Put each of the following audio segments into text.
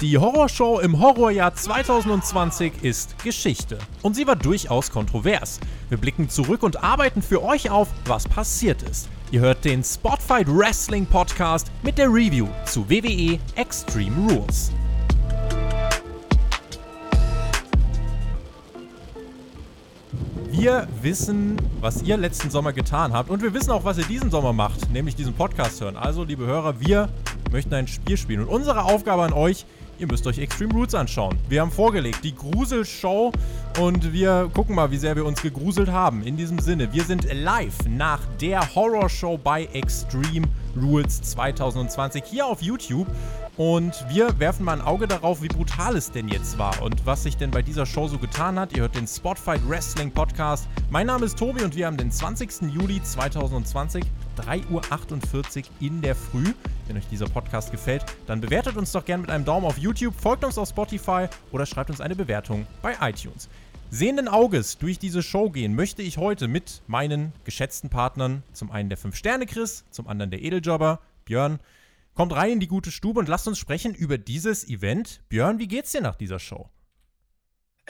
Die Horrorshow im Horrorjahr 2020 ist Geschichte. Und sie war durchaus kontrovers. Wir blicken zurück und arbeiten für euch auf, was passiert ist. Ihr hört den Spotfight Wrestling Podcast mit der Review zu WWE Extreme Rules. Wir wissen, was ihr letzten Sommer getan habt und wir wissen auch, was ihr diesen Sommer macht, nämlich diesen Podcast hören. Also, liebe Hörer, wir möchten ein Spiel spielen und unsere Aufgabe an euch Ihr müsst euch Extreme Roots anschauen. Wir haben vorgelegt die Gruselshow und wir gucken mal, wie sehr wir uns gegruselt haben. In diesem Sinne, wir sind live nach der Horrorshow bei Extreme Rules 2020 hier auf YouTube. Und wir werfen mal ein Auge darauf, wie brutal es denn jetzt war und was sich denn bei dieser Show so getan hat. Ihr hört den Spotfight Wrestling Podcast. Mein Name ist Tobi und wir haben den 20. Juli 2020, 3.48 Uhr in der Früh. Wenn euch dieser Podcast gefällt, dann bewertet uns doch gerne mit einem Daumen auf YouTube, folgt uns auf Spotify oder schreibt uns eine Bewertung bei iTunes. Sehenden Auges durch diese Show gehen möchte ich heute mit meinen geschätzten Partnern, zum einen der 5-Sterne-Chris, zum anderen der Edeljobber, Björn. Kommt rein in die gute Stube und lasst uns sprechen über dieses Event. Björn, wie geht's dir nach dieser Show?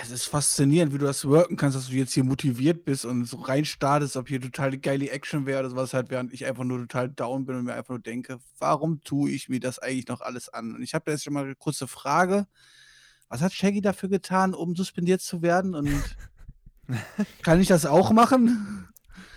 Es ist faszinierend, wie du das worken kannst, dass du jetzt hier motiviert bist und so reinstartest, ob hier total geile Action wäre oder sowas halt, während ich einfach nur total down bin und mir einfach nur denke, warum tue ich mir das eigentlich noch alles an? Und ich habe jetzt schon mal eine kurze Frage. Was hat Shaggy dafür getan, um suspendiert zu werden? Und kann ich das auch machen?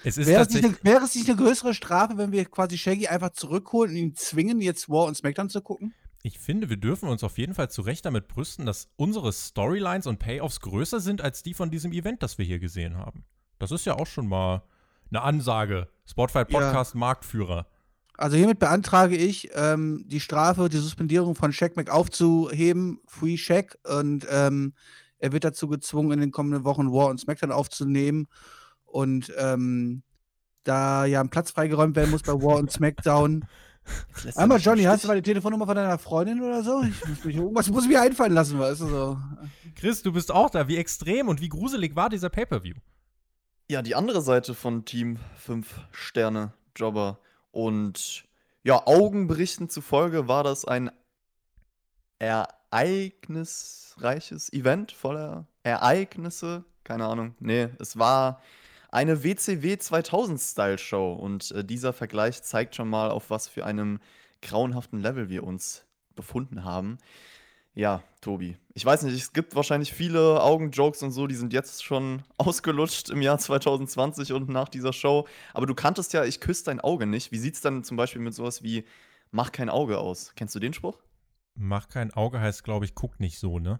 Es wäre, es nicht eine, wäre es nicht eine größere Strafe, wenn wir quasi Shaggy einfach zurückholen und ihn zwingen, jetzt War und SmackDown zu gucken? Ich finde, wir dürfen uns auf jeden Fall zu Recht damit brüsten, dass unsere Storylines und Payoffs größer sind als die von diesem Event, das wir hier gesehen haben. Das ist ja auch schon mal eine Ansage. Spotify Podcast ja. Marktführer. Also hiermit beantrage ich, ähm, die Strafe, die Suspendierung von Shaq Mac aufzuheben, Free Shaq, und ähm, er wird dazu gezwungen, in den kommenden Wochen War und SmackDown aufzunehmen und ähm, da ja ein Platz freigeräumt werden muss bei War und SmackDown. Einmal, Johnny, hast du mal die Telefonnummer von deiner Freundin oder so? Ich muss mich, irgendwas muss ich mir einfallen lassen, weißt du so. Chris, du bist auch da. Wie extrem und wie gruselig war dieser Pay-Per-View? Ja, die andere Seite von Team 5 Sterne Jobber. Und ja, Augenberichten zufolge war das ein ereignisreiches Event voller Ereignisse. Keine Ahnung. Nee, es war eine WCW 2000 Style Show und äh, dieser Vergleich zeigt schon mal, auf was für einem grauenhaften Level wir uns befunden haben. Ja, Tobi. Ich weiß nicht, es gibt wahrscheinlich viele Augenjokes und so, die sind jetzt schon ausgelutscht im Jahr 2020 und nach dieser Show. Aber du kanntest ja, ich küsse dein Auge nicht. Wie sieht's dann zum Beispiel mit sowas wie Mach kein Auge aus? Kennst du den Spruch? Mach kein Auge heißt, glaube ich, guck nicht so, ne?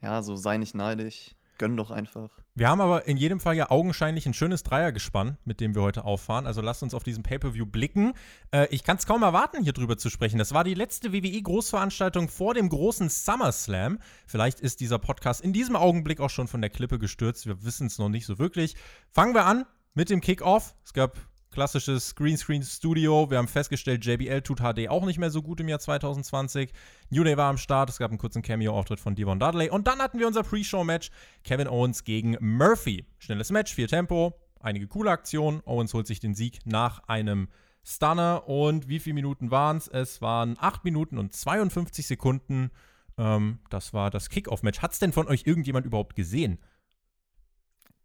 Ja, so sei nicht neidisch. Gönn doch einfach. Wir haben aber in jedem Fall ja augenscheinlich ein schönes Dreiergespann, mit dem wir heute auffahren. Also lasst uns auf diesen Pay-Per-View blicken. Äh, ich kann es kaum erwarten, hier drüber zu sprechen. Das war die letzte WWE-Großveranstaltung vor dem großen SummerSlam. Vielleicht ist dieser Podcast in diesem Augenblick auch schon von der Klippe gestürzt. Wir wissen es noch nicht so wirklich. Fangen wir an mit dem Kickoff. Es gab klassisches Greenscreen-Studio. Wir haben festgestellt, JBL tut HD auch nicht mehr so gut im Jahr 2020. New Day war am Start. Es gab einen kurzen Cameo-Auftritt von Devon Dudley. Und dann hatten wir unser Pre-Show-Match. Kevin Owens gegen Murphy. Schnelles Match, viel Tempo, einige coole Aktionen. Owens holt sich den Sieg nach einem Stunner. Und wie viele Minuten waren es? Es waren 8 Minuten und 52 Sekunden. Ähm, das war das Kickoff-Match. Hat es denn von euch irgendjemand überhaupt gesehen?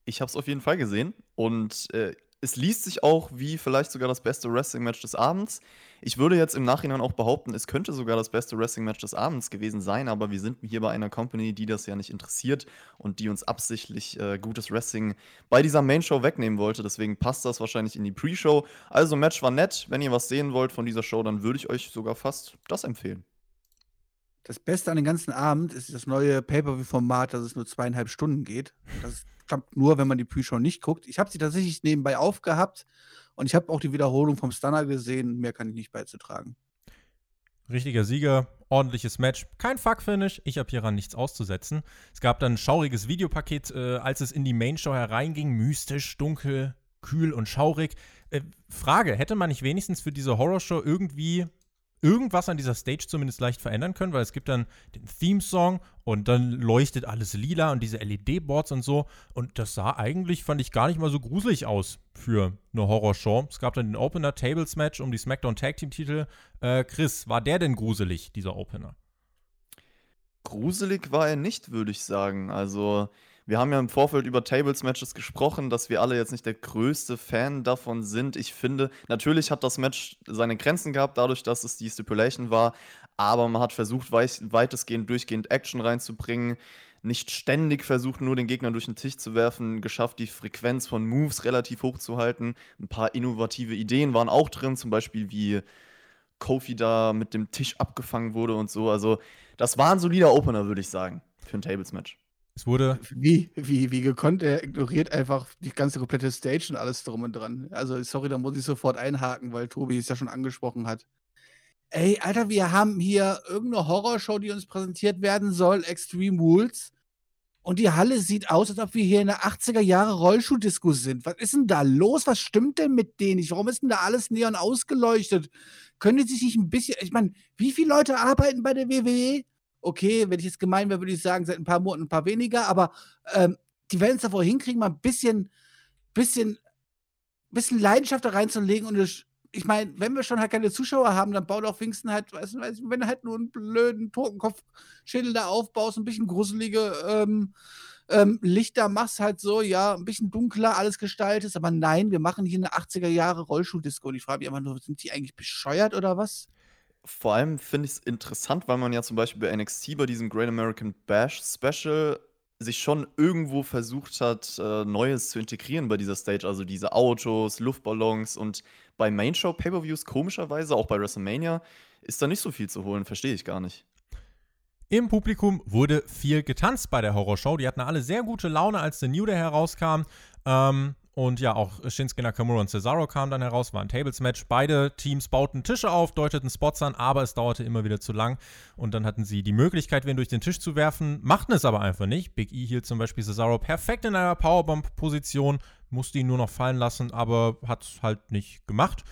Ich habe es auf jeden Fall gesehen und äh, es liest sich auch wie vielleicht sogar das beste Wrestling-Match des Abends. Ich würde jetzt im Nachhinein auch behaupten, es könnte sogar das beste Wrestling-Match des Abends gewesen sein, aber wir sind hier bei einer Company, die das ja nicht interessiert und die uns absichtlich äh, gutes Wrestling bei dieser Main-Show wegnehmen wollte. Deswegen passt das wahrscheinlich in die Pre-Show. Also, Match war nett. Wenn ihr was sehen wollt von dieser Show, dann würde ich euch sogar fast das empfehlen. Das Beste an dem ganzen Abend ist das neue Pay-Per-View-Format, dass es nur zweieinhalb Stunden geht. Das klappt nur, wenn man die Pre-Show nicht guckt. Ich habe sie tatsächlich nebenbei aufgehabt und ich habe auch die Wiederholung vom Stunner gesehen. Mehr kann ich nicht beizutragen. Richtiger Sieger, ordentliches Match, kein Fuck-Finish. Ich habe hieran nichts auszusetzen. Es gab dann ein schauriges Videopaket, äh, als es in die Main-Show hereinging. Mystisch, dunkel, kühl und schaurig. Äh, Frage: Hätte man nicht wenigstens für diese Horrorshow irgendwie irgendwas an dieser Stage zumindest leicht verändern können, weil es gibt dann den Theme-Song und dann leuchtet alles lila und diese LED-Boards und so. Und das sah eigentlich, fand ich, gar nicht mal so gruselig aus für eine Horrorshow. Es gab dann den Opener Tables Match um die SmackDown Tag Team Titel. Äh, Chris, war der denn gruselig, dieser Opener? gruselig war er nicht, würde ich sagen. Also, wir haben ja im Vorfeld über Tables-Matches gesprochen, dass wir alle jetzt nicht der größte Fan davon sind. Ich finde, natürlich hat das Match seine Grenzen gehabt, dadurch, dass es die Stipulation war, aber man hat versucht, weitestgehend durchgehend Action reinzubringen nicht ständig versucht, nur den Gegner durch den Tisch zu werfen, geschafft, die Frequenz von Moves relativ hoch zu halten. Ein paar innovative Ideen waren auch drin, zum Beispiel wie Kofi da mit dem Tisch abgefangen wurde und so. Also, das war ein solider Opener, würde ich sagen, für ein Tables-Match. Es wurde. Wie, wie, wie gekonnt, er ignoriert einfach die ganze komplette Stage und alles drum und dran. Also, sorry, da muss ich sofort einhaken, weil Tobi es ja schon angesprochen hat. Ey, Alter, wir haben hier irgendeine Horrorshow, die uns präsentiert werden soll, Extreme Rules. Und die Halle sieht aus, als ob wir hier in der 80er Jahre Rollschuhdisco sind. Was ist denn da los? Was stimmt denn mit denen nicht? Warum ist denn da alles neon ausgeleuchtet? Können die sich nicht ein bisschen, ich meine, wie viele Leute arbeiten bei der WWE? Okay, wenn ich jetzt gemein wäre, würde ich sagen, seit ein paar Monaten ein paar weniger, aber ähm, die werden es davor hinkriegen, mal ein bisschen, bisschen, bisschen Leidenschaft da reinzulegen und ich meine, wenn wir schon halt keine Zuschauer haben, dann bau doch wenigstens halt, weißt du, wenn du halt nur einen blöden Totenkopfschädel da aufbaust, ein bisschen gruselige ähm, ähm, Lichter machst, halt so, ja, ein bisschen dunkler alles gestaltest, aber nein, wir machen hier eine 80er Jahre Rollschuhdisco und ich frage mich einfach nur, sind die eigentlich bescheuert oder was? Vor allem finde ich es interessant, weil man ja zum Beispiel bei NXT bei diesem Great American Bash Special sich schon irgendwo versucht hat, äh, Neues zu integrieren bei dieser Stage, also diese Autos, Luftballons und bei Main Show Pay-per-Views komischerweise, auch bei WrestleMania, ist da nicht so viel zu holen, verstehe ich gar nicht. Im Publikum wurde viel getanzt bei der Horrorshow. Die hatten alle sehr gute Laune, als der New Day herauskam. Ähm, und ja, auch Shinsuke Nakamura und Cesaro kamen dann heraus, war ein Tables-Match. Beide Teams bauten Tische auf, deuteten Spots an, aber es dauerte immer wieder zu lang. Und dann hatten sie die Möglichkeit, wen durch den Tisch zu werfen, machten es aber einfach nicht. Big E hielt zum Beispiel Cesaro perfekt in einer Powerbomb-Position, musste ihn nur noch fallen lassen, aber hat es halt nicht gemacht.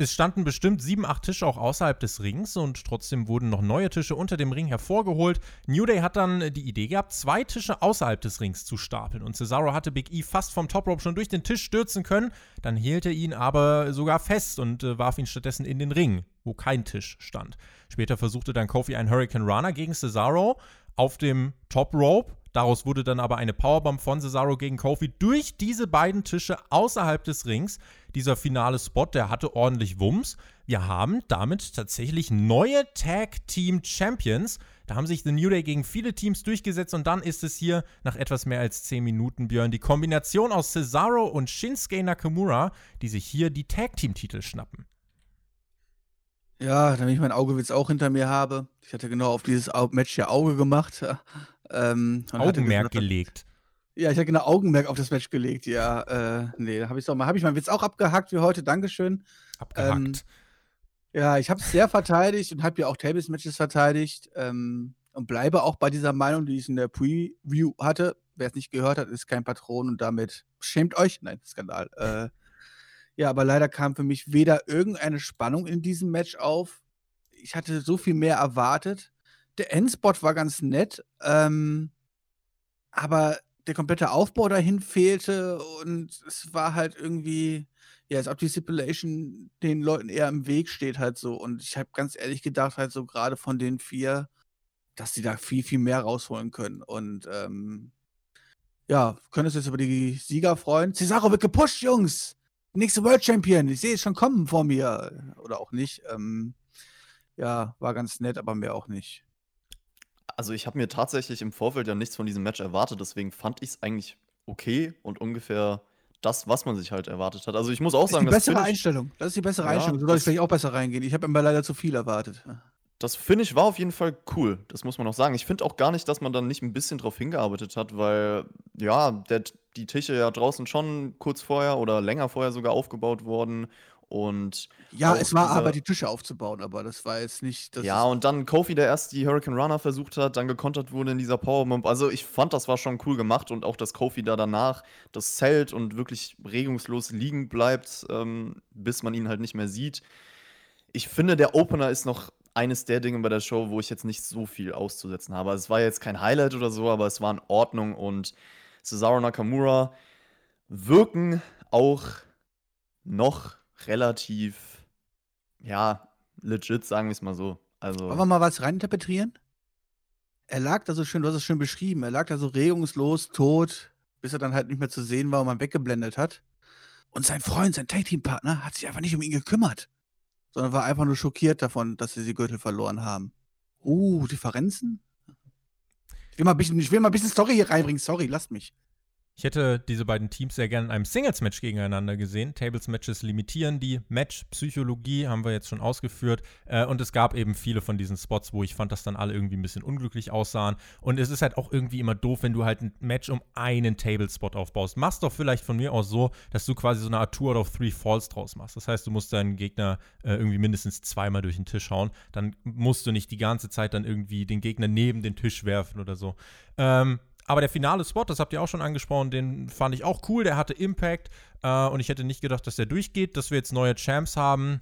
Es standen bestimmt sieben, acht Tische auch außerhalb des Rings und trotzdem wurden noch neue Tische unter dem Ring hervorgeholt. New Day hat dann die Idee gehabt, zwei Tische außerhalb des Rings zu stapeln und Cesaro hatte Big E fast vom Top Rope schon durch den Tisch stürzen können. Dann hielt er ihn aber sogar fest und äh, warf ihn stattdessen in den Ring, wo kein Tisch stand. Später versuchte dann Kofi einen Hurricane Runner gegen Cesaro auf dem Top Rope Daraus wurde dann aber eine Powerbomb von Cesaro gegen Kofi durch diese beiden Tische außerhalb des Rings. Dieser finale Spot, der hatte ordentlich Wumms. Wir haben damit tatsächlich neue Tag Team Champions. Da haben sich The New Day gegen viele Teams durchgesetzt und dann ist es hier nach etwas mehr als 10 Minuten, Björn, die Kombination aus Cesaro und Shinsuke Nakamura, die sich hier die Tag Team Titel schnappen. Ja, damit ich mein Augewitz auch hinter mir habe. Ich hatte genau auf dieses Match ja Auge gemacht. Ähm, Augenmerk gelegt. Ja, ich hatte genau Augenmerk auf das Match gelegt, ja. Äh, nee, da habe ich doch mal, habe ich meinen Witz auch abgehackt wie heute, Dankeschön. Abgehackt. Ähm, ja, ich habe es sehr verteidigt und habe ja auch Tables-Matches verteidigt ähm, und bleibe auch bei dieser Meinung, die ich in der Preview hatte. Wer es nicht gehört hat, ist kein Patron und damit schämt euch. Nein, Skandal. Äh, ja, aber leider kam für mich weder irgendeine Spannung in diesem Match auf. Ich hatte so viel mehr erwartet der Endspot war ganz nett, ähm, aber der komplette Aufbau dahin fehlte und es war halt irgendwie, ja, als ob die Stipulation den Leuten eher im Weg steht halt so. Und ich habe ganz ehrlich gedacht, halt so gerade von den vier, dass sie da viel, viel mehr rausholen können. Und ähm, ja, können uns jetzt über die Sieger freuen. Cesaro wird gepusht, Jungs! Nächste World Champion, ich sehe es schon kommen vor mir. Oder auch nicht. Ähm, ja, war ganz nett, aber mehr auch nicht. Also, ich habe mir tatsächlich im Vorfeld ja nichts von diesem Match erwartet, deswegen fand ich es eigentlich okay und ungefähr das, was man sich halt erwartet hat. Also, ich muss auch sagen, das ist die bessere Einstellung. Das ist die bessere ja, Einstellung. So soll ich vielleicht auch besser reingehen. Ich habe immer leider zu viel erwartet. Das finde ich war auf jeden Fall cool. Das muss man auch sagen. Ich finde auch gar nicht, dass man dann nicht ein bisschen drauf hingearbeitet hat, weil ja, der, die Tische ja draußen schon kurz vorher oder länger vorher sogar aufgebaut wurden und ja, es war aber die Tische aufzubauen, aber das war jetzt nicht. ja, und dann Kofi, der erst die Hurricane Runner versucht hat, dann gekontert wurde in dieser Powerbomb. Also ich fand, das war schon cool gemacht und auch, dass Kofi da danach das Zelt und wirklich regungslos liegen bleibt, ähm, bis man ihn halt nicht mehr sieht. Ich finde, der Opener ist noch eines der Dinge bei der Show, wo ich jetzt nicht so viel auszusetzen habe. Also es war jetzt kein Highlight oder so, aber es war in Ordnung und Cesaro Nakamura wirken auch noch relativ, ja, legit, sagen wir es mal so. Also, Wollen wir mal was reininterpretieren? er lag da so schön, du hast es schön beschrieben, er lag da so regungslos, tot, bis er dann halt nicht mehr zu sehen war und man weggeblendet hat. Und sein Freund, sein Tag-Team-Partner, hat sich einfach nicht um ihn gekümmert, sondern war einfach nur schockiert davon, dass sie die Gürtel verloren haben. Uh, Differenzen? Ich will mal ein bisschen, ich will mal ein bisschen Story hier reinbringen. Sorry, lasst mich. Ich hätte diese beiden Teams sehr gerne in einem Singles-Match gegeneinander gesehen. Tables-Matches limitieren die Match-Psychologie, haben wir jetzt schon ausgeführt. Äh, und es gab eben viele von diesen Spots, wo ich fand, dass dann alle irgendwie ein bisschen unglücklich aussahen. Und es ist halt auch irgendwie immer doof, wenn du halt ein Match um einen Table-Spot aufbaust. Machst doch vielleicht von mir aus so, dass du quasi so eine Art Two out of Three Falls draus machst. Das heißt, du musst deinen Gegner äh, irgendwie mindestens zweimal durch den Tisch hauen. Dann musst du nicht die ganze Zeit dann irgendwie den Gegner neben den Tisch werfen oder so. Ähm, aber der finale Spot, das habt ihr auch schon angesprochen, den fand ich auch cool. Der hatte Impact äh, und ich hätte nicht gedacht, dass der durchgeht, dass wir jetzt neue Champs haben.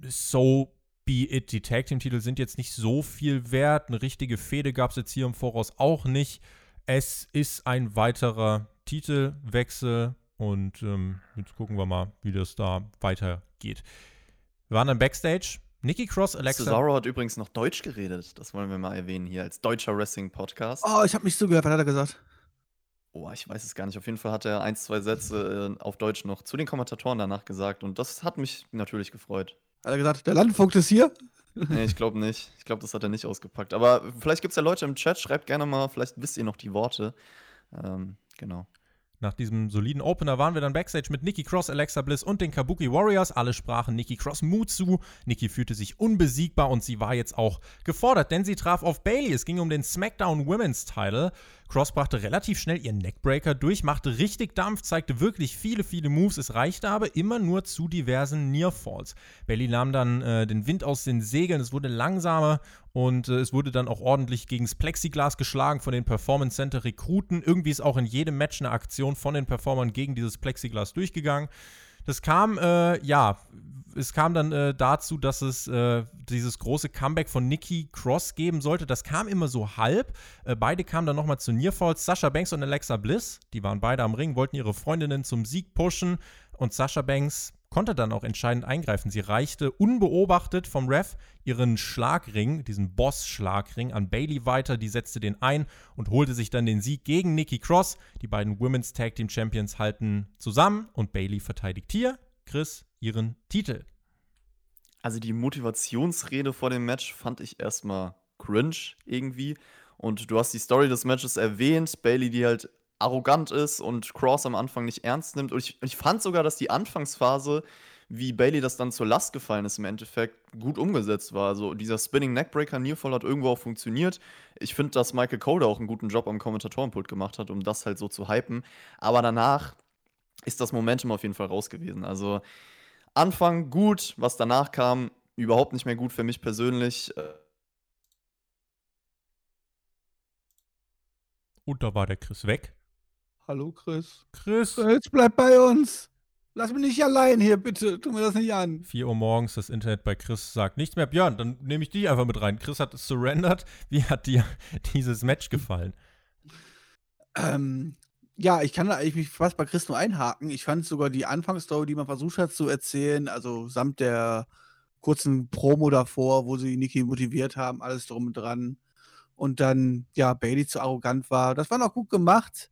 So be it. Die Tag Team Titel sind jetzt nicht so viel wert. Eine richtige Fehde gab es jetzt hier im Voraus auch nicht. Es ist ein weiterer Titelwechsel und ähm, jetzt gucken wir mal, wie das da weitergeht. Wir waren dann Backstage Nikki Cross, Alexa. Cesaro hat übrigens noch Deutsch geredet. Das wollen wir mal erwähnen hier als deutscher Wrestling-Podcast. Oh, ich habe nicht zugehört. Was hat er gesagt? Oh, ich weiß es gar nicht. Auf jeden Fall hat er ein, zwei Sätze äh, auf Deutsch noch zu den Kommentatoren danach gesagt. Und das hat mich natürlich gefreut. Hat er gesagt, der Landvogt ist hier? Nee, ich glaube nicht. Ich glaube, das hat er nicht ausgepackt. Aber vielleicht gibt es ja Leute im Chat. Schreibt gerne mal, vielleicht wisst ihr noch die Worte. Ähm, genau. Nach diesem soliden Opener waren wir dann backstage mit Nikki Cross, Alexa Bliss und den Kabuki Warriors. Alle sprachen Nikki Cross Mut zu. Nikki fühlte sich unbesiegbar und sie war jetzt auch gefordert, denn sie traf auf Bailey. Es ging um den SmackDown Women's Title. Cross brachte relativ schnell ihren Neckbreaker durch, machte richtig Dampf, zeigte wirklich viele, viele Moves. Es reichte aber immer nur zu diversen Nearfalls. Bailey nahm dann äh, den Wind aus den Segeln, es wurde langsamer und äh, es wurde dann auch ordentlich gegen das Plexiglas geschlagen von den Performance Center Rekruten. Irgendwie ist auch in jedem Match eine Aktion von den Performern gegen dieses Plexiglas durchgegangen. Das kam, äh, ja, es kam dann äh, dazu, dass es äh, dieses große Comeback von Nikki Cross geben sollte. Das kam immer so halb. Äh, beide kamen dann nochmal zu Nearfalls. Sasha Banks und Alexa Bliss, die waren beide am Ring, wollten ihre Freundinnen zum Sieg pushen. Und Sasha Banks konnte dann auch entscheidend eingreifen. Sie reichte unbeobachtet vom Ref ihren Schlagring, diesen Boss-Schlagring, an Bailey weiter. Die setzte den ein und holte sich dann den Sieg gegen Nikki Cross. Die beiden Women's Tag Team Champions halten zusammen und Bailey verteidigt hier, Chris, ihren Titel. Also die Motivationsrede vor dem Match fand ich erstmal cringe irgendwie. Und du hast die Story des Matches erwähnt, Bailey, die halt arrogant ist und Cross am Anfang nicht ernst nimmt. Und ich, ich fand sogar, dass die Anfangsphase, wie Bailey das dann zur Last gefallen ist, im Endeffekt gut umgesetzt war. Also dieser Spinning Neckbreaker Nearfall hat irgendwo auch funktioniert. Ich finde, dass Michael Cole auch einen guten Job am Kommentatorenpult gemacht hat, um das halt so zu hypen. Aber danach ist das Momentum auf jeden Fall raus gewesen. Also Anfang gut, was danach kam, überhaupt nicht mehr gut für mich persönlich. Und da war der Chris weg. Hallo Chris. Chris. Jetzt bleib bei uns. Lass mich nicht allein hier, bitte. Tu mir das nicht an. 4 Uhr morgens, das Internet bei Chris sagt nichts mehr. Björn, dann nehme ich dich einfach mit rein. Chris hat es surrendered. Wie hat dir dieses Match gefallen? Ähm, ja, ich kann da eigentlich mich fast bei Chris nur einhaken. Ich fand sogar die Anfangsstory, die man versucht hat zu erzählen, also samt der kurzen Promo davor, wo sie Niki motiviert haben, alles drum und dran. Und dann, ja, Bailey zu arrogant war. Das war noch gut gemacht.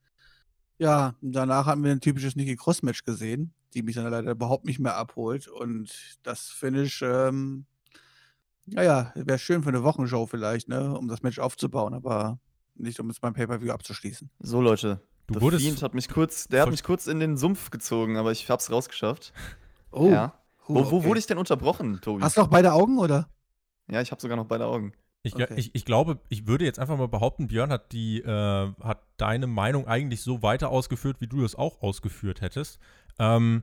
Ja, danach haben wir ein typisches Nikki Cross-Match gesehen, die mich dann leider überhaupt nicht mehr abholt. Und das Finish, ähm, naja, wäre schön für eine Wochenshow vielleicht, ne, um das Match aufzubauen, aber nicht, um es beim Pay-Per-View abzuschließen. So, Leute. Du The Fiend hat mich kurz, der hat mich kurz in den Sumpf gezogen, aber ich hab's rausgeschafft. Oh, ja. huh, Wo, wo okay. wurde ich denn unterbrochen, Tobi? Hast du noch beide Augen, oder? Ja, ich habe sogar noch beide Augen. Ich, Okay. ich, ich glaube, ich würde jetzt einfach mal behaupten, Björn hat die, äh, hat deine Meinung eigentlich so weiter ausgeführt, wie du das auch ausgeführt hättest. Ähm,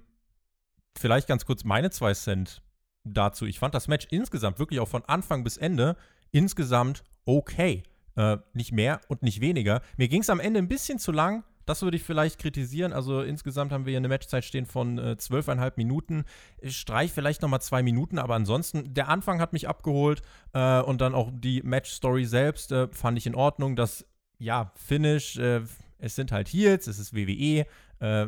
vielleicht ganz kurz meine zwei Cent dazu. Ich fand das Match insgesamt wirklich auch von Anfang bis Ende insgesamt okay. Äh, nicht mehr und nicht weniger. Mir ging es am Ende ein bisschen zu lang. Das würde ich vielleicht kritisieren. Also insgesamt haben wir hier eine Matchzeit stehen von äh, zwölfeinhalb Minuten. Ich streich vielleicht noch mal zwei Minuten, aber ansonsten, der Anfang hat mich abgeholt äh, und dann auch die Match-Story selbst äh, fand ich in Ordnung. Das, ja, Finish, äh, es sind halt Heels, es ist WWE. Äh,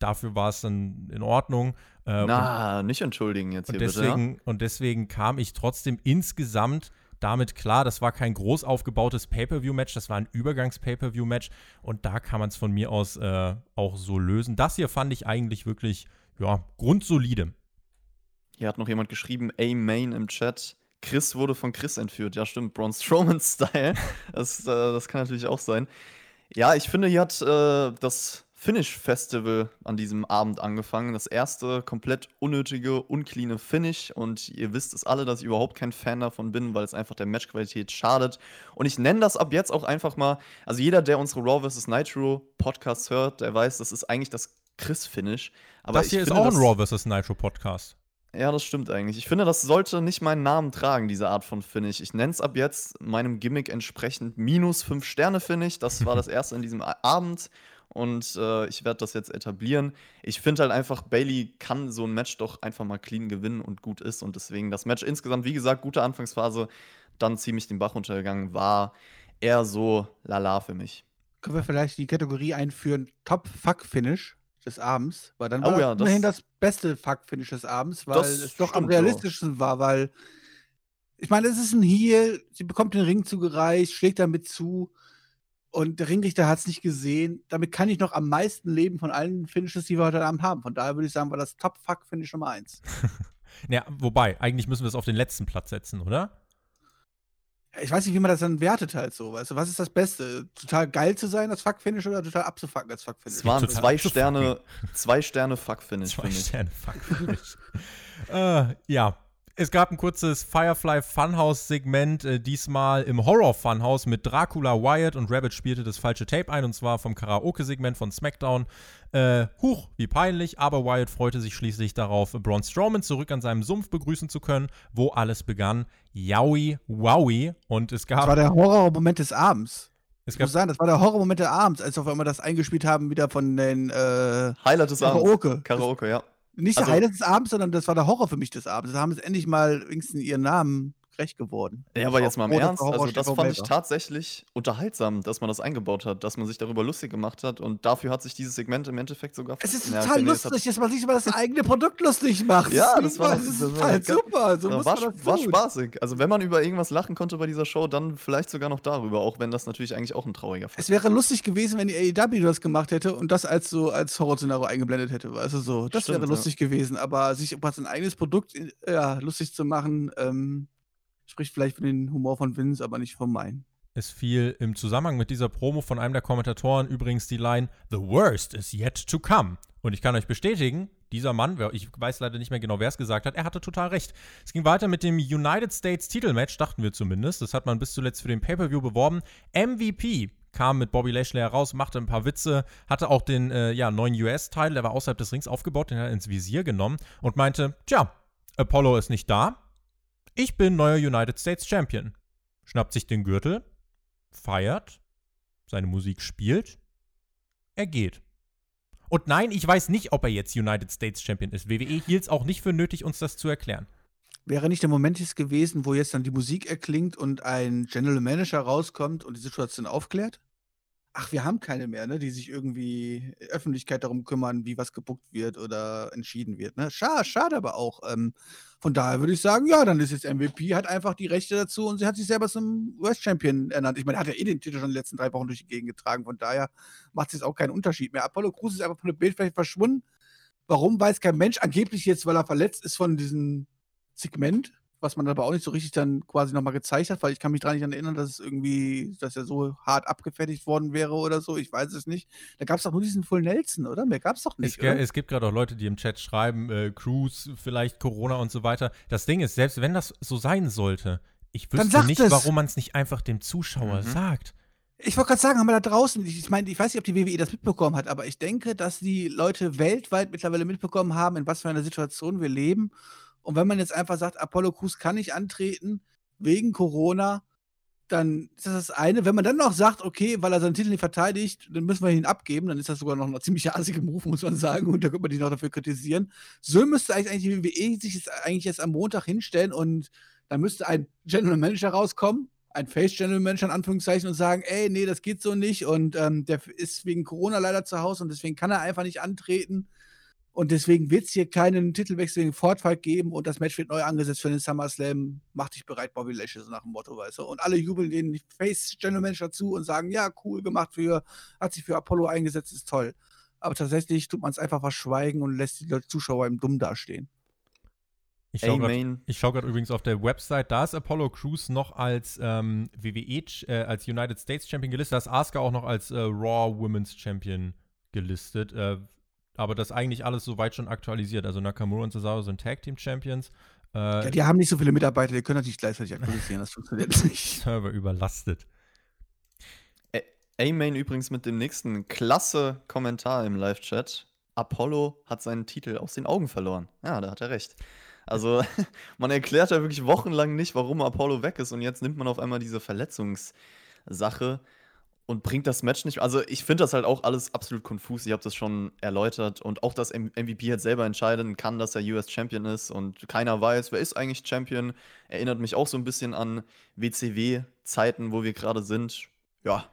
dafür war es dann in Ordnung. Äh, und- Na, nicht entschuldigen jetzt und hier bitte. Ja? deswegen, und deswegen kam ich trotzdem insgesamt damit klar. Das war kein groß aufgebautes Pay-Per-View-Match, das war ein Übergangs-Pay-Per-View-Match und da kann man es von mir aus äh, auch so lösen. Das hier fand ich eigentlich wirklich, ja, grundsolide. Hier hat noch jemand geschrieben, A-Main im Chat. Chris wurde von Chris entführt. Ja, stimmt, Braun Strowman-Style. Das, äh, das kann natürlich auch sein. Ja, ich finde, hier hat äh, das Finish Festival an diesem Abend angefangen. Das erste komplett unnötige, uncleane Finish. Und ihr wisst es alle, dass ich überhaupt kein Fan davon bin, weil es einfach der Matchqualität schadet. Und ich nenne das ab jetzt auch einfach mal, also jeder, der unsere Raw vs. Nitro Podcasts hört, der weiß, das ist eigentlich das Chris-Finish. Aber das hier ist auch ein Raw vs. Nitro Podcast. Ja, das stimmt eigentlich. Ich finde, das sollte nicht meinen Namen tragen, diese Art von Finish. Ich nenne es ab jetzt meinem Gimmick entsprechend minus 5 Sterne Finish. Das war das erste in diesem Abend und äh, ich werde das jetzt etablieren. Ich finde halt einfach, Bailey kann so ein Match doch einfach mal clean gewinnen und gut ist und deswegen das Match insgesamt, wie gesagt, gute Anfangsphase, dann ziemlich den Bach runtergegangen, war eher so lala für mich. Können wir vielleicht die Kategorie einführen, Top Fuck Finish? des Abends, weil dann war oh, ja, das immerhin das beste Fuck-Finish des Abends, weil es doch am realistischsten so. war, weil ich meine, es ist ein Heal, sie bekommt den Ring zugereicht, schlägt damit zu und der Ringrichter hat es nicht gesehen. Damit kann ich noch am meisten leben von allen Finishes, die wir heute Abend haben. Von daher würde ich sagen, war das Top-Fuck-Finish Nummer eins. ja, wobei, eigentlich müssen wir es auf den letzten Platz setzen, oder? ich weiß nicht, wie man das dann wertet halt so. Weißt du, was ist das Beste? Total geil zu sein als Fuck-Finish oder total abzufucken als Fuck-Finish? Es waren zwei Sterne, zwei Sterne Fuck-Finish. Zwei Sterne Fuck-Finish. äh, ja, es gab ein kurzes Firefly Funhouse-Segment, äh, diesmal im Horror Funhouse mit Dracula Wyatt und Rabbit spielte das falsche Tape ein und zwar vom Karaoke-Segment von SmackDown. Äh, huch, wie peinlich, aber Wyatt freute sich schließlich darauf, Braun Strowman zurück an seinem Sumpf begrüßen zu können, wo alles begann. Yowie, wowie. Und es gab. Das war der Horror-Moment des Abends. Es gab, ich muss sagen, das war der Horrormoment des Abends, als auf einmal das eingespielt haben, wieder von den äh, Highlight des Karaoke. Abends. Karaoke, ja. Nicht also, der Highlight des Abends, sondern das war der Horror für mich des Abends. Da haben sie endlich mal wenigstens ihren Namen gerecht geworden. Ja, aber jetzt mal im Ernst, also das fand ich tatsächlich unterhaltsam, dass man das eingebaut hat, dass man sich darüber lustig gemacht hat und dafür hat sich dieses Segment im Endeffekt sogar Es ist total lustig, dass man sich über das eigene Produkt lustig macht. Ja, das war, das, das ist halt super. So war, war spaßig. Also wenn man über irgendwas lachen konnte bei dieser Show, dann vielleicht sogar noch darüber, auch wenn das natürlich eigentlich auch ein trauriger Fall ist. Es wäre lustig gewesen, wenn die AEW das gemacht hätte und das als so als Horrorszenario eingeblendet hätte. Also so, das Stimmt, wäre lustig ja. gewesen, aber sich über sein eigenes Produkt ja, lustig zu machen, ähm, Spricht vielleicht für den Humor von Vince, aber nicht von meinen. Es fiel im Zusammenhang mit dieser Promo von einem der Kommentatoren übrigens die Line The worst is yet to come. Und ich kann euch bestätigen, dieser Mann, ich weiß leider nicht mehr genau, wer es gesagt hat, er hatte total recht. Es ging weiter mit dem United States Titelmatch, dachten wir zumindest. Das hat man bis zuletzt für den Pay-Per-View beworben. MVP kam mit Bobby Lashley heraus, machte ein paar Witze, hatte auch den äh, ja, neuen US-Teil, der war außerhalb des Rings aufgebaut, den hat er ins Visier genommen und meinte, tja, Apollo ist nicht da, ich bin neuer United States Champion. Schnappt sich den Gürtel, feiert, seine Musik spielt, er geht. Und nein, ich weiß nicht, ob er jetzt United States Champion ist. WWE hielt es auch nicht für nötig, uns das zu erklären. Wäre nicht der Moment jetzt gewesen, wo jetzt dann die Musik erklingt und ein General Manager rauskommt und die Situation aufklärt? Ach, wir haben keine mehr, ne, die sich irgendwie Öffentlichkeit darum kümmern, wie was gebuckt wird oder entschieden wird, ne? Schade, schade aber auch. Ähm, von daher würde ich sagen, ja, dann ist jetzt MVP, hat einfach die Rechte dazu und sie hat sich selber zum Worst Champion ernannt. Ich meine, hat ja eh den Titel schon in den letzten drei Wochen durch die Gegend getragen, von daher macht es jetzt auch keinen Unterschied mehr. Apollo Crews ist einfach von der Bildfläche verschwunden. Warum, weiß kein Mensch. Angeblich jetzt, weil er verletzt ist von diesem Segment was man aber auch nicht so richtig dann quasi nochmal gezeigt hat, weil ich kann mich daran nicht erinnern, dass es irgendwie, dass er so hart abgefertigt worden wäre oder so. Ich weiß es nicht. Da gab es doch nur diesen Full Nelson, oder? Mehr gab es doch nicht. Es, es gibt gerade auch Leute, die im Chat schreiben, äh, Cruise, vielleicht Corona und so weiter. Das Ding ist, selbst wenn das so sein sollte, ich wüsste nicht, es. warum man es nicht einfach dem Zuschauer mhm. sagt. Ich wollte gerade sagen, haben wir da draußen, ich meine, ich weiß nicht, ob die WWE das mitbekommen hat, aber ich denke, dass die Leute weltweit mittlerweile mitbekommen haben, in was für einer Situation wir leben und wenn man jetzt einfach sagt, Apollo Crews kann nicht antreten wegen Corona, dann ist das das eine. Wenn man dann noch sagt, okay, weil er seinen Titel nicht verteidigt, dann müssen wir ihn abgeben, dann ist das sogar noch ein ziemlich assige Move, muss man sagen. Und da könnte man dich noch dafür kritisieren. So müsste eigentlich die WWE sich jetzt eigentlich jetzt am Montag hinstellen und da müsste ein General Manager rauskommen, ein Face General Manager in Anführungszeichen und sagen, ey, nee, das geht so nicht und ähm, der ist wegen Corona leider zu Hause und deswegen kann er einfach nicht antreten. Und deswegen wird es hier keinen Titelwechsel gegen Fortfight geben und das Match wird neu angesetzt für den SummerSlam. Mach dich bereit, Bobby Lashley, so nach dem Motto, weißt du. Und alle jubeln den Face General Manager zu und sagen, ja, cool gemacht für, hat sich für Apollo eingesetzt, ist toll. Aber tatsächlich tut man es einfach verschweigen und lässt die Zuschauer im Dumm dastehen. Ich schaue gerade schau übrigens auf der Website, da ist Apollo Crews noch als ähm, WWE, äh, als United States Champion gelistet, da ist Asuka auch noch als äh, Raw Women's Champion gelistet. Äh, aber das eigentlich alles soweit schon aktualisiert. Also Nakamura und Cesaro sind Tag Team Champions. Äh, ja, die haben nicht so viele Mitarbeiter, die können das nicht gleichzeitig aktualisieren. Das funktioniert nicht. Server überlastet. A-Main übrigens mit dem nächsten klasse Kommentar im Live-Chat. Apollo hat seinen Titel aus den Augen verloren. Ja, da hat er recht. Also, man erklärt ja wirklich wochenlang nicht, warum Apollo weg ist und jetzt nimmt man auf einmal diese Verletzungssache und bringt das Match nicht. Also, ich finde das halt auch alles absolut konfus. Ich habe das schon erläutert und auch, dass MVP jetzt selber entscheiden kann, dass er US Champion ist und keiner weiß, wer ist eigentlich Champion. Erinnert mich auch so ein bisschen an WCW-Zeiten, wo wir gerade sind. Ja,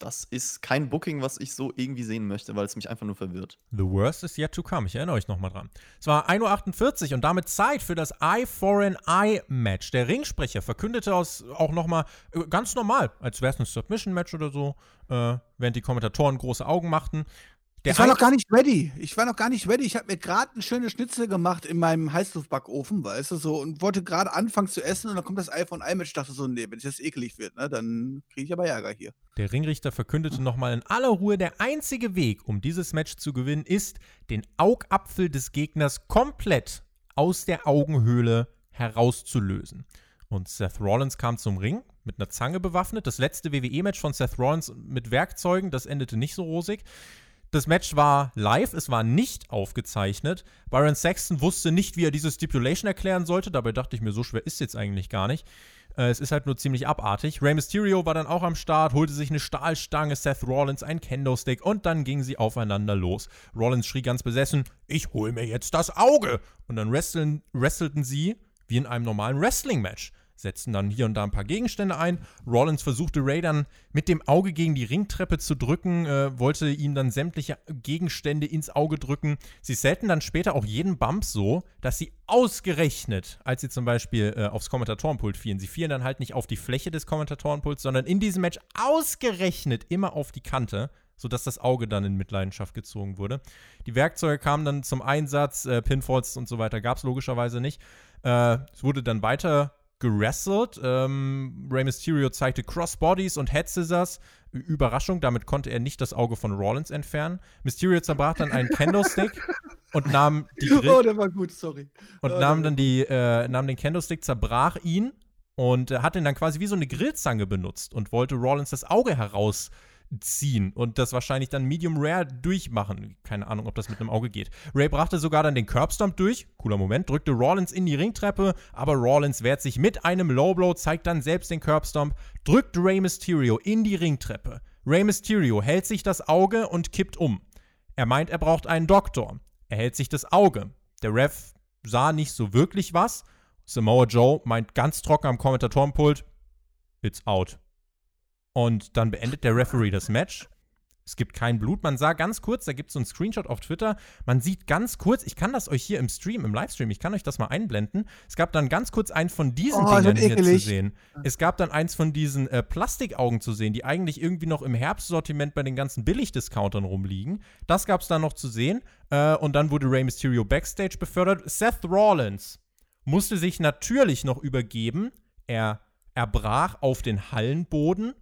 das ist kein Booking, was ich so irgendwie sehen möchte, weil es mich einfach nur verwirrt. The worst is yet to come. Ich erinnere euch nochmal dran. Es war 1.48 Uhr und damit Zeit für das Eye for an Eye Match. Der Ringsprecher verkündete aus auch nochmal äh, ganz normal, als wäre es ein Submission-Match oder so, äh, während die Kommentatoren große Augen machten. Der ich war noch gar nicht ready. Ich war noch gar nicht ready. Ich habe mir gerade ein schönes Schnitzel gemacht in meinem Heißluftbackofen, weißt du, so, und wollte gerade anfangen zu essen und dann kommt das iPhone ein Ich dachte so, nee, wenn das eklig wird, ne, dann kriege ich aber Ärger hier. Der Ringrichter verkündete nochmal in aller Ruhe, der einzige Weg, um dieses Match zu gewinnen, ist, den Augapfel des Gegners komplett aus der Augenhöhle herauszulösen. Und Seth Rollins kam zum Ring, mit einer Zange bewaffnet. Das letzte WWE-Match von Seth Rollins mit Werkzeugen, das endete nicht so rosig. Das Match war live, es war nicht aufgezeichnet. Byron Saxton wusste nicht, wie er diese Stipulation erklären sollte. Dabei dachte ich mir, so schwer ist es jetzt eigentlich gar nicht. Äh, es ist halt nur ziemlich abartig. Rey Mysterio war dann auch am Start, holte sich eine Stahlstange, Seth Rollins ein Kendo-Stick und dann gingen sie aufeinander los. Rollins schrie ganz besessen: Ich hol mir jetzt das Auge! Und dann wrestelten sie wie in einem normalen Wrestling-Match setzten dann hier und da ein paar Gegenstände ein. Rollins versuchte Ray dann mit dem Auge gegen die Ringtreppe zu drücken, äh, wollte ihm dann sämtliche Gegenstände ins Auge drücken. Sie sellten dann später auch jeden Bump so, dass sie ausgerechnet, als sie zum Beispiel äh, aufs Kommentatorenpult fielen, sie fielen dann halt nicht auf die Fläche des Kommentatorenpults, sondern in diesem Match ausgerechnet immer auf die Kante sodass das Auge dann in Mitleidenschaft gezogen wurde. Die Werkzeuge kamen dann zum Einsatz, äh, Pinfalls und so weiter gab es logischerweise nicht. Äh, es wurde dann weiter gerasselt. Ähm, Rey Mysterio zeigte Crossbodies und Head Scissors. Überraschung, damit konnte er nicht das Auge von Rollins entfernen. Mysterio zerbrach dann einen Candlestick und nahm die Grill Oh, der war gut, sorry. Und oh, nahm dann die, äh, nahm den Candlestick, zerbrach ihn und äh, hat ihn dann quasi wie so eine Grillzange benutzt und wollte Rollins das Auge heraus ziehen und das wahrscheinlich dann Medium Rare durchmachen. Keine Ahnung, ob das mit einem Auge geht. Ray brachte sogar dann den Curbstomp durch. Cooler Moment. Drückte Rollins in die Ringtreppe, aber Rollins wehrt sich mit einem Low Blow, zeigt dann selbst den Curbstomp, drückt Ray Mysterio in die Ringtreppe. Ray Mysterio hält sich das Auge und kippt um. Er meint, er braucht einen Doktor. Er hält sich das Auge. Der Ref sah nicht so wirklich was. Samoa Joe meint ganz trocken am Kommentatorenpult, it's out. Und dann beendet der Referee das Match. Es gibt kein Blut. Man sah ganz kurz, da gibt es so einen Screenshot auf Twitter. Man sieht ganz kurz, ich kann das euch hier im Stream, im Livestream, ich kann euch das mal einblenden. Es gab dann ganz kurz einen von diesen oh, Dingern hier zu sehen. Es gab dann eins von diesen äh, Plastikaugen zu sehen, die eigentlich irgendwie noch im Herbstsortiment bei den ganzen Billigdiscountern rumliegen. Das gab es dann noch zu sehen. Äh, und dann wurde Rey Mysterio backstage befördert. Seth Rollins musste sich natürlich noch übergeben. Er erbrach auf den Hallenboden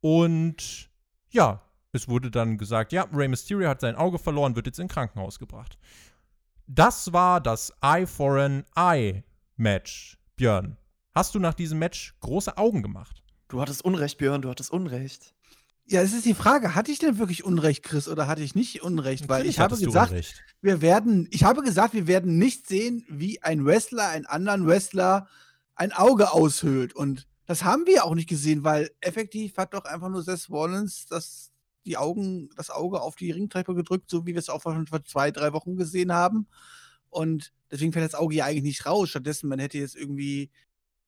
und ja, es wurde dann gesagt, ja, Rey Mysterio hat sein Auge verloren, wird jetzt in Krankenhaus gebracht. Das war das Eye for an Eye Match, Björn. Hast du nach diesem Match große Augen gemacht? Du hattest Unrecht, Björn, du hattest Unrecht. Ja, es ist die Frage, hatte ich denn wirklich Unrecht, Chris, oder hatte ich nicht Unrecht? Weil ich habe gesagt, wir werden, ich habe gesagt, wir werden nicht sehen, wie ein Wrestler einen anderen Wrestler ein Auge aushöhlt. Und das haben wir auch nicht gesehen, weil effektiv hat doch einfach nur Seth Rollins das, die Augen, das Auge auf die Ringtreppe gedrückt, so wie wir es auch schon vor zwei, drei Wochen gesehen haben. Und deswegen fällt das Auge ja eigentlich nicht raus. Stattdessen, man hätte jetzt irgendwie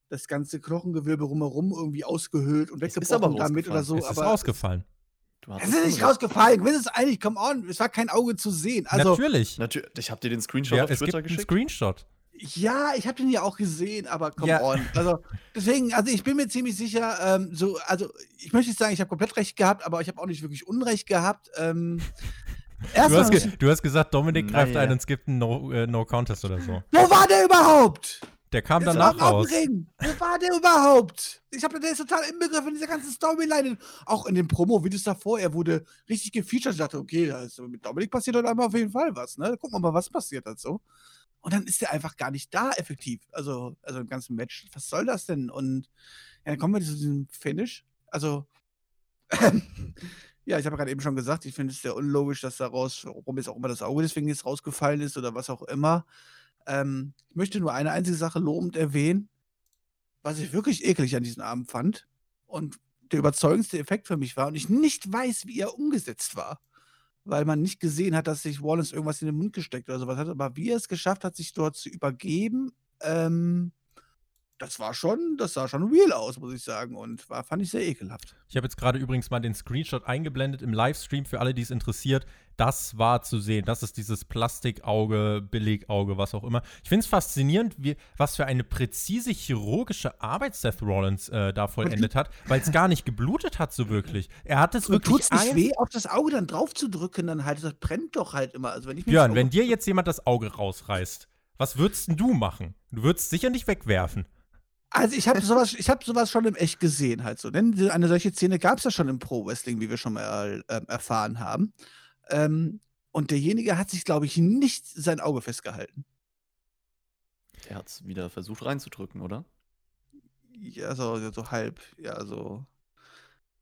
das ganze Knochengewölbe rumherum irgendwie ausgehöhlt und weggebrochen damit oder so. Es ist aber ausgefallen. Du Es ist nicht rausgefallen. Wenn es eigentlich, come on, es war kein Auge zu sehen. Also, Natürlich. Natürlich, ich habe dir den Screenshot Ja, auf es gibt Twitter einen geschickt. Screenshot. Ja, ich habe den ja auch gesehen, aber come Ja. on. Also, deswegen, also ich bin mir ziemlich sicher, ähm, so, also ich möchte nicht sagen, ich habe komplett recht gehabt, aber ich habe auch nicht wirklich Unrecht gehabt. Ähm, Du erstmal, hast, ge du hast gesagt, Dominik greift Naja. ein und es gibt einen no, äh, no Contest oder so. wo war der überhaupt? Der kam Der danach raus. Ring. Wo war der überhaupt? Ich habe der ist total inbegriffen in dieser ganzen Storyline. Auch in den Promo-Videos davor, er wurde richtig gefeatured. Ich dachte, okay, da ist mit Dominik passiert heute einmal auf jeden Fall was. Ne? Gucken wir mal, was passiert hat so. Und dann ist er einfach gar nicht da, effektiv. Also, also im ganzen Match. Was soll das denn? Und ja, dann kommen wir zu diesem Finish. Also, ja, ich habe gerade eben schon gesagt, ich finde es sehr unlogisch, dass daraus, warum jetzt auch immer das Auge deswegen jetzt rausgefallen ist oder was auch immer. Ähm, ich möchte nur eine einzige Sache lobend erwähnen, was ich wirklich eklig an diesem Abend fand und der überzeugendste Effekt für mich war und ich nicht weiß, wie er umgesetzt war. Weil man nicht gesehen hat, dass sich Wallace irgendwas in den Mund gesteckt oder sowas hat, aber wie er es geschafft hat, sich dort zu übergeben, ähm, das war schon, das sah schon real aus, muss ich sagen. Und war, fand ich sehr ekelhaft. Ich habe jetzt gerade übrigens mal den Screenshot eingeblendet im Livestream für alle, die es interessiert. Das war zu sehen. Das ist dieses Plastikauge, Billigauge, was auch immer. Ich finde es faszinierend, wie, was für eine präzise chirurgische Arbeit Seth Rollins äh, da vollendet hat, weil es gar nicht geblutet hat so wirklich. Er hat es wirklich tut es nicht weh, auf das Auge dann drauf zu drücken, dann halt, das brennt doch halt immer. Also wenn ich Björn, wenn dir jetzt jemand das Auge rausreißt, was würdest denn du machen? Du würdest sicher nicht wegwerfen. Also ich habe sowas, ich habe sowas schon im Echt gesehen halt so. Denn eine solche Szene gab es ja schon im Pro Wrestling, wie wir schon mal ähm, erfahren haben. Ähm, und derjenige hat sich, glaube ich, nicht sein Auge festgehalten. Er hat es wieder versucht reinzudrücken, oder? Ja, so, so halb. Ja, so.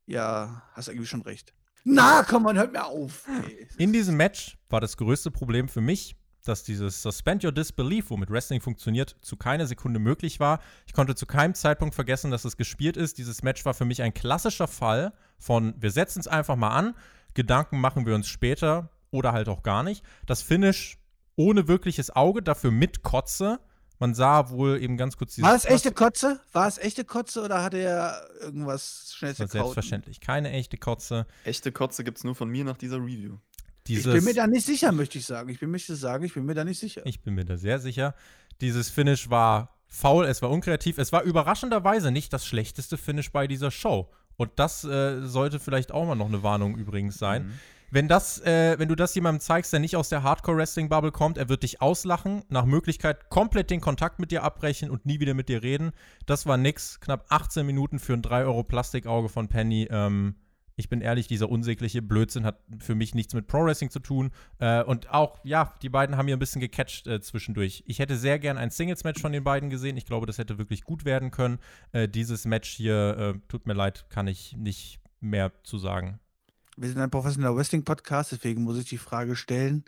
Ja, hast irgendwie schon recht. Na, komm, man hört mir auf. ey. In diesem Match war das größte Problem für mich, dass dieses Suspend Your Disbelief, womit Wrestling funktioniert, zu keiner Sekunde möglich war. Ich konnte zu keinem Zeitpunkt vergessen, dass es gespielt ist. Dieses Match war für mich ein klassischer Fall von, wir setzen es einfach mal an, Gedanken machen wir uns später oder halt auch gar nicht. Das Finish ohne wirkliches Auge, dafür mit Kotze. Man sah wohl eben ganz kurz dieses. War es echte Kotze? War es echte Kotze oder hat er irgendwas schnell zerkaut? Selbstverständlich. Keine echte Kotze. Echte Kotze gibt es nur von mir nach dieser Review. Ich Dieses, bin mir da nicht sicher, möchte ich sagen. Ich bin möchte sagen, ich bin mir da nicht sicher. Ich bin mir da sehr sicher. Dieses Finish war faul, es war unkreativ, es war überraschenderweise nicht das schlechteste Finish bei dieser Show. Und das äh, sollte vielleicht auch mal noch eine Warnung übrigens sein. Mhm. Wenn das, äh, wenn du das jemandem zeigst, der nicht aus der Hardcore-Wrestling-Bubble kommt, er wird dich auslachen, nach Möglichkeit komplett den Kontakt mit dir abbrechen und nie wieder mit dir reden. Das war nix. Knapp 18 Minuten für ein 3 Euro Plastikauge von Penny. Ähm, ich bin ehrlich, dieser unsägliche Blödsinn hat für mich nichts mit Pro Wrestling zu tun. Äh, und auch, ja, die beiden haben hier ein bisschen gecatcht äh, zwischendurch. Ich hätte sehr gern ein Singles-Match von den beiden gesehen. Ich glaube, das hätte wirklich gut werden können. Äh, dieses Match hier, äh, tut mir leid, kann ich nicht mehr zu sagen. Wir sind ein professioneller Wrestling-Podcast, deswegen muss ich die Frage stellen: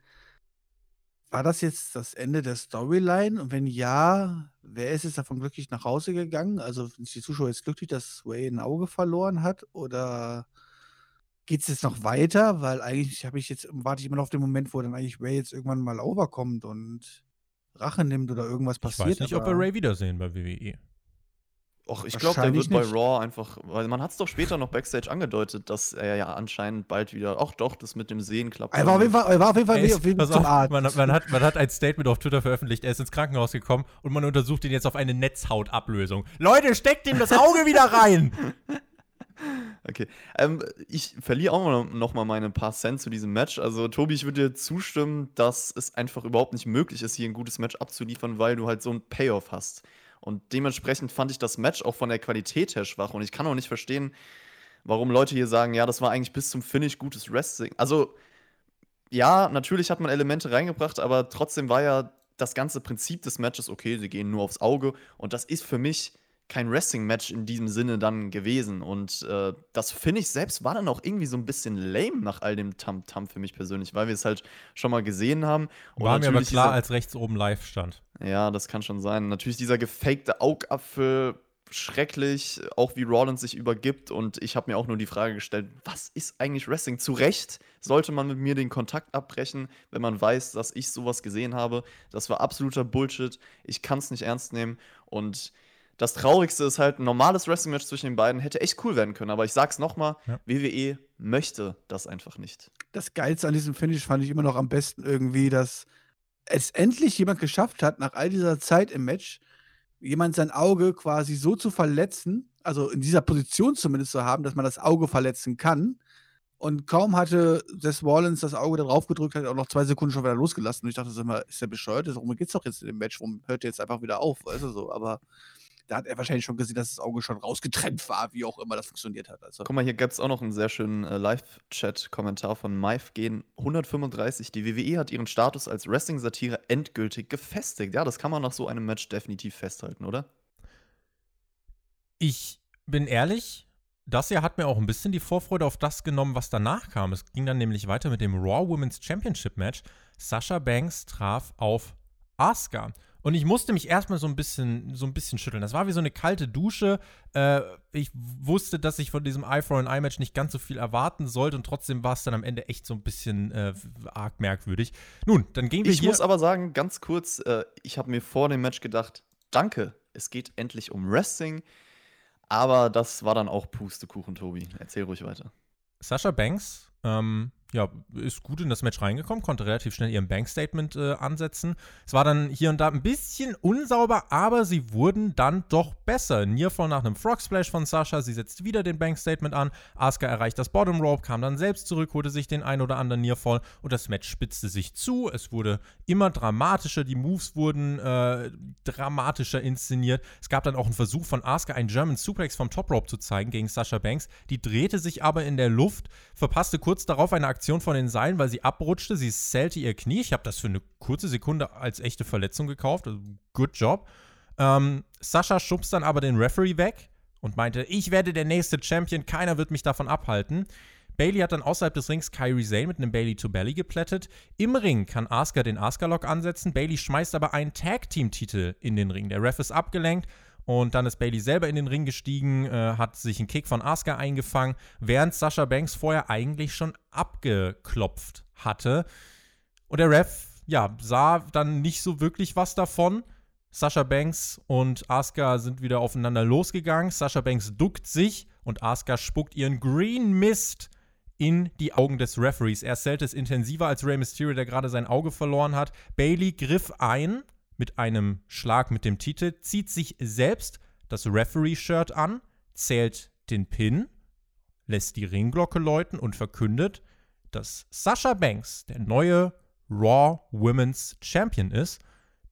War das jetzt das Ende der Storyline? Und wenn ja, wer ist jetzt davon glücklich nach Hause gegangen? Also sind die Zuschauer jetzt glücklich, dass Way ein Auge verloren hat? Oder geht es jetzt noch weiter? Weil eigentlich habe ich jetzt, warte ich immer noch auf den Moment, wo dann eigentlich Ray jetzt irgendwann mal overkommt und Rache nimmt oder irgendwas Ich passiert. weiß nicht, ob wir Ray wiedersehen bei. WWE. Och, ich glaube, der wird bei nicht. Raw einfach, weil man hat es doch später noch Backstage angedeutet, dass er ja anscheinend bald wieder, ach doch, das mit dem Sehen klappt. Er war auf jeden Fall, er war auf jeden Fall Er ist, auf jeden Fall zum auf, Arzt. man, man, hat, man hat ein Statement auf Twitter veröffentlicht, er ist ins Krankenhaus gekommen und man untersucht ihn jetzt auf eine Netzhautablösung. Leute, steckt ihm das Auge wieder rein! Okay. Ähm, ich verliere auch noch- mal meine paar Cent zu diesem Match. Also, Tobi, ich würde dir zustimmen, dass es einfach überhaupt nicht möglich ist, hier ein gutes Match abzuliefern, weil du halt so einen Payoff hast. Und dementsprechend fand ich das Match auch von der Qualität her schwach. Und ich kann auch nicht verstehen, warum Leute hier sagen, ja, das war eigentlich bis zum Finish gutes Wrestling. Also, ja, natürlich hat man Elemente reingebracht, aber trotzdem war ja das ganze Prinzip des Matches, okay, sie gehen nur aufs Auge. Und das ist für mich kein Wrestling-Match in diesem Sinne dann gewesen. Und äh, das Finish selbst war dann auch irgendwie so ein bisschen lame nach all dem Tam-Tam für mich persönlich, weil wir es halt schon mal gesehen haben. Und War mir aber klar, dieser- als rechts oben live stand. ja, das kann schon sein. Natürlich dieser gefakte Augapfel, schrecklich, auch wie Rollins sich übergibt. Und ich habe mir auch nur die Frage gestellt, was ist eigentlich Wrestling? Zu Recht sollte man mit mir den Kontakt abbrechen, wenn man weiß, dass ich sowas gesehen habe. Das war absoluter Bullshit. Ich kann es nicht ernst nehmen. Und Das Traurigste ist halt, ein normales Wrestling-Match zwischen den beiden hätte echt cool werden können. Aber ich sag's nochmal, Ja. WWE möchte das einfach nicht. Das Geilste an diesem Finish fand ich immer noch am besten irgendwie, dass es endlich jemand geschafft hat, nach all dieser Zeit im Match, jemand sein Auge quasi so zu verletzen, also in dieser Position zumindest zu haben, dass man das Auge verletzen kann. Und kaum hatte Seth Rollins das Auge da drauf gedrückt, hat er auch noch zwei Sekunden schon wieder losgelassen. Und ich dachte, mal, ist der bescheuert? Darum geht's doch jetzt in dem Match. Warum hört er jetzt einfach wieder auf? Weißt du so? Aber da hat er wahrscheinlich schon gesehen, dass das Auge schon rausgetrennt war, wie auch immer das funktioniert hat. Also, Guck mal, hier gibt's auch noch einen sehr schönen äh, Live-Chat-Kommentar von MyFgen 135. Die WWE hat ihren Status als Wrestling-Satire endgültig gefestigt. Ja, das kann man nach so einem Match definitiv festhalten, oder? Ich bin ehrlich, das hier hat mir auch ein bisschen die Vorfreude auf das genommen, was danach kam. Es ging dann nämlich weiter mit dem Raw Women's Championship Match. Sasha Banks traf auf Asuka. Und ich musste mich erstmal so ein bisschen, so ein bisschen schütteln. Das war wie so eine kalte Dusche. Äh, ich wusste, dass ich von diesem Eye for an Eye Match nicht ganz so viel erwarten sollte und trotzdem war es dann am Ende echt so ein bisschen äh, arg merkwürdig. Nun, dann gingen wir Ich hier. muss aber sagen, ganz kurz, äh, ich habe mir vor dem Match gedacht, danke, es geht endlich um Wrestling. Aber das war dann auch Pustekuchen, Tobi. Erzähl ruhig weiter. Sasha Banks ähm, ja, ist gut in das Match reingekommen, konnte relativ schnell ihren Bank-Statement äh, ansetzen. Es war dann hier und da ein bisschen unsauber, aber sie wurden dann doch besser. Nearfall nach einem Frog Splash von Sasha, sie setzt wieder den Bank-Statement an. Asuka erreicht das Bottom Rope, kam dann selbst zurück, holte sich den ein oder anderen Nearfall und das Match spitzte sich zu. Es wurde immer dramatischer, die Moves wurden äh, dramatischer inszeniert. Es gab dann auch einen Versuch von Asuka, einen German Suplex vom Top Rope zu zeigen gegen Sasha Banks. Die drehte sich aber in der Luft, verpasste kurz darauf eine Aktion von den Seilen, weil sie abrutschte. Sie zählte ihr Knie. Ich habe das für eine kurze Sekunde als echte Verletzung gekauft. Also, good job. Ähm, Sascha schubst dann aber den Referee weg und meinte, ich werde der nächste Champion, keiner wird mich davon abhalten. Bailey hat dann außerhalb des Rings Kyrie Zane mit einem Bailey to Belly geplättet. Im Ring kann Asuka den Asuka-Lock ansetzen. Bailey schmeißt aber einen Tag-Team-Titel in den Ring. Der Ref ist abgelenkt und dann ist Bailey selber in den Ring gestiegen, äh, hat sich einen Kick von Asuka eingefangen, während Sasha Banks vorher eigentlich schon abgeklopft hatte. Und der Ref, ja, sah dann nicht so wirklich was davon. Sasha Banks und Asuka sind wieder aufeinander losgegangen. Sasha Banks duckt sich und Asuka spuckt ihren Green Mist in die Augen des Referees. Er zählt es intensiver als Rey Mysterio, der gerade sein Auge verloren hat. Bailey griff ein mit einem Schlag mit dem Titel, zieht sich selbst das Referee-Shirt an, zählt den Pin, lässt die Ringglocke läuten und verkündet, dass Sasha Banks der neue Raw Women's Champion ist.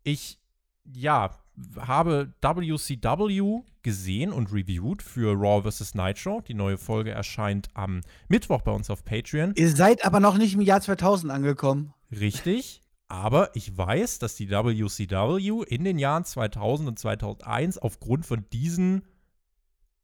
Ich, ja, habe WCW gesehen und reviewed für Raw vs. Nitro. Die neue Folge erscheint am Mittwoch bei uns auf Patreon. Ihr seid aber noch nicht im Jahr 2000 angekommen. Richtig. Aber ich weiß, dass die WCW in den Jahren 2000 und 2001 aufgrund von diesen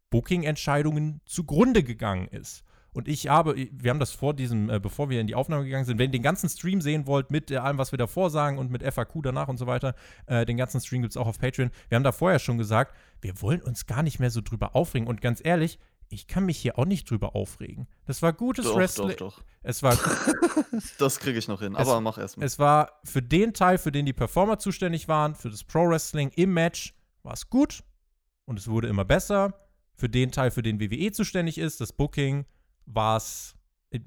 Booking-Entscheidungen zugrunde gegangen ist. Und ich habe, wir haben das vor diesem, äh, bevor wir in die Aufnahme gegangen sind, wenn ihr den ganzen Stream sehen wollt, mit äh, allem, was wir davor sagen und mit FAQ danach und so weiter, äh, den ganzen Stream gibt es auch auf Patreon. Wir haben da vorher schon gesagt, wir wollen uns gar nicht mehr so drüber aufregen. Und ganz ehrlich, ich kann mich hier auch nicht drüber aufregen. Das war gutes Doch, Wrestling. doch, doch. Es war Das kriege ich noch hin. Es- Aber mach erst mal. es war für den Teil, für den die Performer zuständig waren, für das Pro Wrestling im Match, war es gut und es wurde immer besser. Für den Teil, für den WWE zuständig ist, das Booking, war es äh,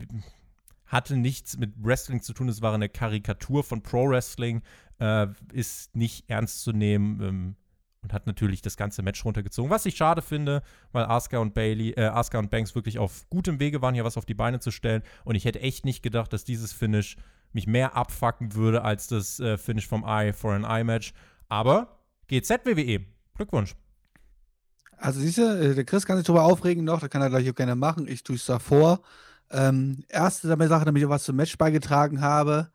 hatte nichts mit Wrestling zu tun. Es war eine Karikatur von Pro Wrestling, äh, ist nicht ernst zu nehmen ähm, und hat natürlich das ganze Match runtergezogen. Was ich schade finde, weil Asuka und Bailey, äh, Asuka und Banks wirklich auf gutem Wege waren, hier was auf die Beine zu stellen. Und ich hätte echt nicht gedacht, dass dieses Finish mich mehr abfacken würde als das äh, Finish vom Eye for an Eye Match. Aber GZ WWE, Glückwunsch. Also siehst du, äh, der Chris kann sich darüber aufregen noch, da kann er gleich auch gerne machen. Ich tue es davor. Ähm, erste Sache, damit ich was zum Match beigetragen habe.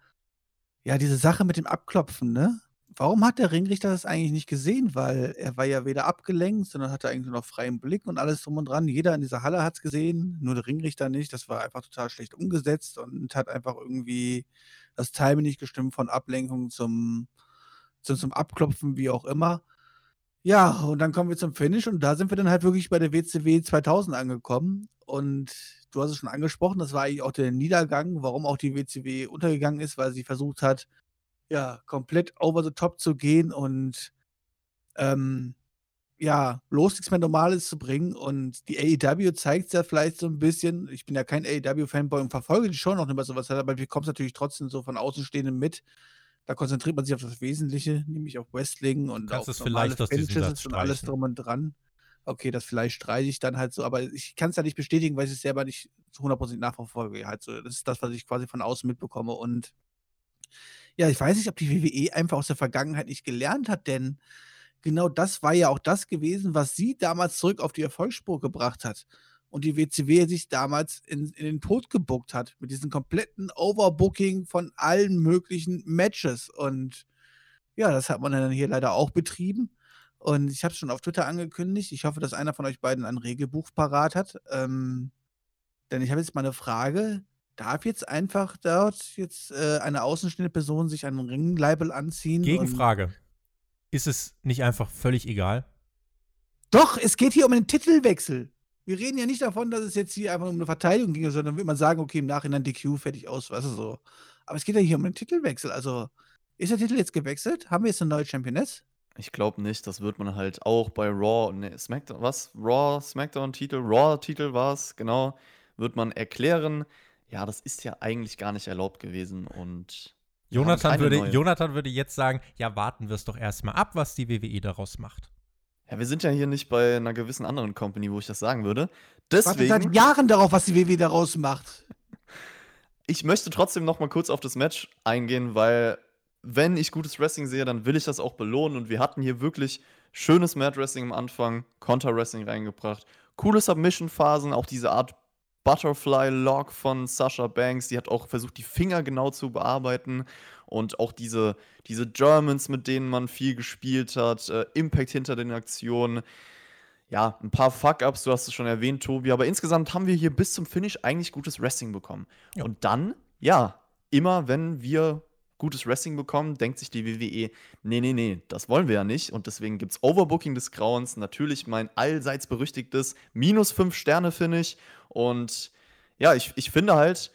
Ja, diese Sache mit dem Abklopfen, ne? Warum hat der Ringrichter das eigentlich nicht gesehen? Weil er war ja weder abgelenkt, sondern hatte eigentlich nur noch freien Blick und alles drum und dran. Jeder in dieser Halle hat es gesehen, nur der Ringrichter nicht. Das war einfach total schlecht umgesetzt und hat einfach irgendwie das Timing nicht gestimmt von Ablenkung zum, zum, zum Abklopfen, wie auch immer. Ja, und dann kommen wir zum Finish und da sind wir dann halt wirklich bei der WCW 2000 angekommen. Und du hast es schon angesprochen, das war eigentlich auch der Niedergang, warum auch die WCW untergegangen ist, weil sie versucht hat, ja, komplett over the top zu gehen und ähm, ja, bloß nichts mehr Normales zu bringen. Und die AEW zeigt es ja vielleicht so ein bisschen. Ich bin ja kein AEW-Fanboy und verfolge die schon noch nicht mehr sowas, aber wir kommen es natürlich trotzdem so von Außenstehenden mit. Da konzentriert man sich auf das Wesentliche, nämlich auf Wrestling und auf es diesem Satz und alles drum und dran. Okay, das vielleicht streite ich dann halt so, aber ich kann es ja nicht bestätigen, weil ich es selber nicht zu 100% nachverfolge. Halt so. Das ist das, was ich quasi von außen mitbekomme. Und ja, ich weiß nicht, ob die WWE einfach aus der Vergangenheit nicht gelernt hat, denn genau das war ja auch das gewesen, was sie damals zurück auf die Erfolgsspur gebracht hat. Und die WCW sich damals in, in den Tod gebuckt hat, mit diesem kompletten Overbooking von allen möglichen Matches. Und ja, das hat man dann hier leider auch betrieben. Und ich habe es schon auf Twitter angekündigt. Ich hoffe, dass einer von euch beiden ein Regelbuch parat hat. Ähm, denn ich habe jetzt mal eine Frage. Darf jetzt einfach dort jetzt äh, eine außenstehende Person sich ein Ringlabel anziehen? Gegenfrage. Ist es nicht einfach völlig egal? Doch, es geht hier um einen Titelwechsel. Wir reden ja nicht davon, dass es jetzt hier einfach um eine Verteidigung ging, sondern wird man sagen, okay, im Nachhinein DQ fertig aus, weißt du so. Aber es geht ja hier um einen Titelwechsel. Also, ist der Titel jetzt gewechselt? Haben wir jetzt eine neue Championess? Ich glaube nicht, das wird man halt auch bei Raw, ne, SmackDown, was? Raw, SmackDown-Titel, Raw-Titel war es, genau, wird man erklären. Ja, das ist ja eigentlich gar nicht erlaubt gewesen und Jonathan würde, neue. Jonathan würde jetzt sagen, ja, warten wir es doch erstmal ab, was die WWE daraus macht. Ja, wir sind ja hier nicht bei einer gewissen anderen Company, wo ich das sagen würde. Ich warte Deswegen, seit Jahren darauf, was die WWE daraus macht. ich möchte trotzdem noch mal kurz auf das Match eingehen, weil wenn ich gutes Wrestling sehe, dann will ich das auch belohnen und wir hatten hier wirklich schönes Mat Wrestling am Anfang, Counter Wrestling reingebracht, coole Submission Phasen, auch diese Art Butterfly Lock von Sasha Banks, die hat auch versucht die Finger genau zu bearbeiten und auch diese diese Germans, mit denen man viel gespielt hat, äh, Impact hinter den Aktionen. Ja, ein paar Fuck-Ups, du hast es schon erwähnt, Tobi, aber insgesamt haben wir hier bis zum Finish eigentlich gutes Wrestling bekommen. Ja. Und dann, ja, immer wenn wir gutes Wrestling bekommen, denkt sich die WWE, nee, nee, nee, das wollen wir ja nicht. Und deswegen gibt es Overbooking des Grauens, natürlich mein allseits berüchtigtes minus 5 Sterne Finish. Und ja, ich, ich finde halt,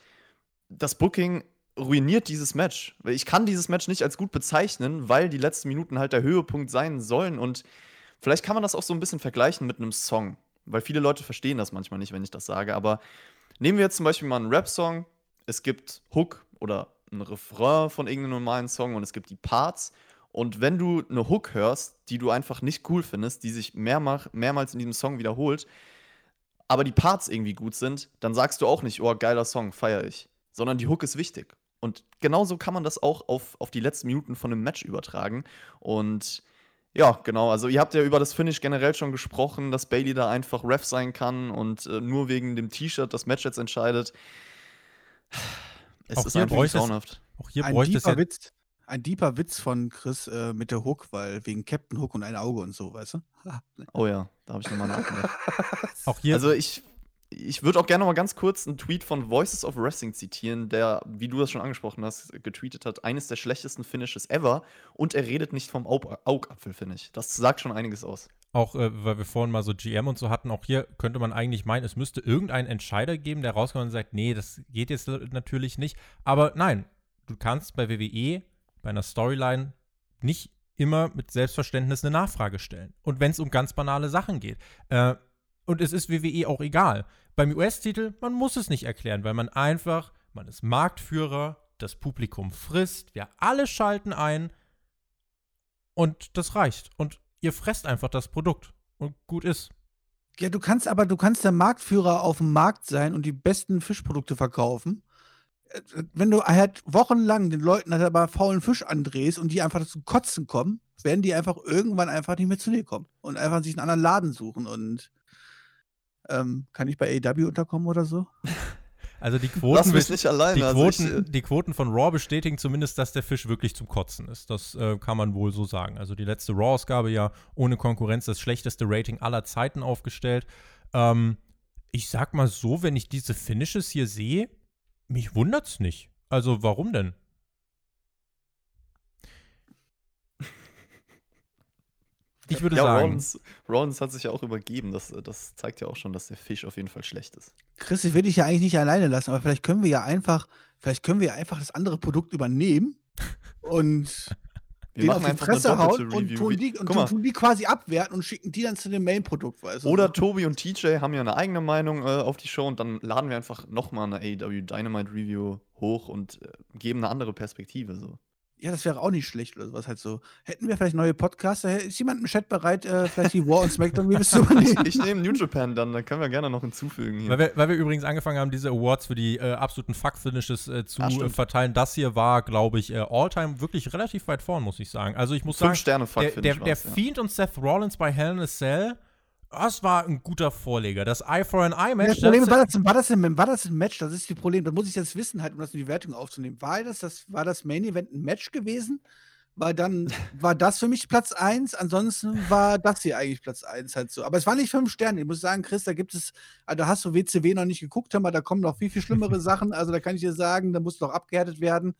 das Booking ruiniert dieses Match. Ich kann dieses Match nicht als gut bezeichnen, weil die letzten Minuten halt der Höhepunkt sein sollen. Und vielleicht kann man das auch so ein bisschen vergleichen mit einem Song. Weil viele Leute verstehen das manchmal nicht, wenn ich das sage. Aber nehmen wir jetzt zum Beispiel mal einen Rap-Song. Es gibt Hook oder ein Refrain von irgendeinem normalen Song und es gibt die Parts. Und wenn du eine Hook hörst, die du einfach nicht cool findest, die sich mehrmach, mehrmals in diesem Song wiederholt, aber die Parts irgendwie gut sind, dann sagst du auch nicht, oh, geiler Song, feier ich. Sondern die Hook ist wichtig. Und genauso kann man das auch auf, auf die letzten Minuten von einem Match übertragen. Und ja, genau. Also, ihr habt ja über das Finish generell schon gesprochen, dass Bailey da einfach Ref sein kann und äh, nur wegen dem T-Shirt das Match jetzt entscheidet. Es Auch ist hier einfach bräuchte es-. Auch hier ein, bräuchte es deeper ja Witz, ein deeper Witz von Chris äh, mit der Hook, weil wegen Captain Hook und ein Auge und so, weißt du? Oh ja, da habe ich nochmal nachgedacht. auch hier Also ich, ich würde auch gerne mal ganz kurz einen Tweet von Voices of Wrestling zitieren, der, wie du das schon angesprochen hast, getweetet hat, eines der schlechtesten Finishes ever und er redet nicht vom Aug Augapfel, finde ich. Das sagt schon einiges aus. Auch äh, weil wir vorhin mal so GM und so hatten, auch hier könnte man eigentlich meinen, es müsste irgendeinen Entscheider geben, der rauskommt und sagt, nee, das geht jetzt natürlich nicht. Aber nein, du kannst bei WWE, bei einer Storyline, nicht immer mit Selbstverständnis eine Nachfrage stellen. Und wenn es um ganz banale Sachen geht. Äh, und es ist WWE auch egal. Beim US-Titel, man muss es nicht erklären, weil man einfach, man ist Marktführer, das Publikum frisst, wir alle schalten ein und das reicht. Und ihr fresst einfach das Produkt und gut ist. Ja, du kannst aber, du kannst der Marktführer auf dem Markt sein und die besten Fischprodukte verkaufen. Äh, Wenn du halt wochenlang den Leuten halt aber faulen Fisch andrehst und die einfach zum Kotzen kommen, werden die einfach irgendwann einfach nicht mehr zu dir kommen und einfach sich einen anderen Laden suchen. Und ähm, kann ich bei AW unterkommen oder so? Also die Quoten, alleine. die, also ich, Quoten, äh, die Quoten von Raw bestätigen zumindest, dass der Fisch wirklich zum Kotzen ist. Das äh, kann man wohl so sagen. Also die letzte Raw-Ausgabe ja ohne Konkurrenz das schlechteste Rating aller Zeiten aufgestellt. Ähm, ich sag mal so, wenn ich diese Finishes hier sehe, mich wundert's nicht. Also warum denn? Ich würde ja, sagen, Rollins, Rollins hat sich ja auch übergeben. Das, das zeigt ja auch schon, dass der Fisch auf jeden Fall schlecht ist. Chris, ich will dich ja eigentlich nicht alleine lassen, aber vielleicht können wir ja einfach, vielleicht können wir ja einfach das andere Produkt übernehmen und Wir den machen auf die Fresse hauen und tun die, und tun die quasi abwerten und schicken die dann zu dem Main-Produkt, weißt du? Oder Tobi und TJ haben ja eine eigene Meinung äh, auf die Show und dann laden wir einfach nochmal eine AEW Dynamite Review hoch und äh, geben eine andere Perspektive. So. Ja, das wäre auch nicht schlecht oder sowas halt so. Hätten wir vielleicht neue Podcaster? Ist jemand im Chat bereit, äh, vielleicht die War und Smackdown Reviews zu übernehmen? Ich nehme New Japan dann, dann können wir gerne noch hinzufügen hier. Weil wir, weil wir übrigens angefangen haben, diese Awards für die äh, absoluten Fuck-Finishes äh, zu Ah, äh, verteilen. Das hier war, glaube ich, äh, all-time wirklich relativ weit vorn, muss ich sagen. Also ich muss sagen, Fünf Sterne Fuck der, der, der ja. Fiend und Seth Rollins bei Hell in a Cell, das war ein guter Vorleger. Das Eye for an Eye Match. das Problem das- war das, war, das ein, war das ein Match? Das ist die Problem. Das muss ich jetzt wissen, halt, um das in die Wertung aufzunehmen. War das, das, war das Main Event ein Match gewesen? Weil dann war das für mich Platz 1, ansonsten war das hier eigentlich Platz 1 halt so. Aber es war nicht fünf Sterne. Ich muss sagen, Chris, da gibt es, also da hast du WCW noch nicht geguckt, aber da kommen noch viel, viel schlimmere Sachen. Also da kann ich dir sagen, da muss noch abgehärtet werden.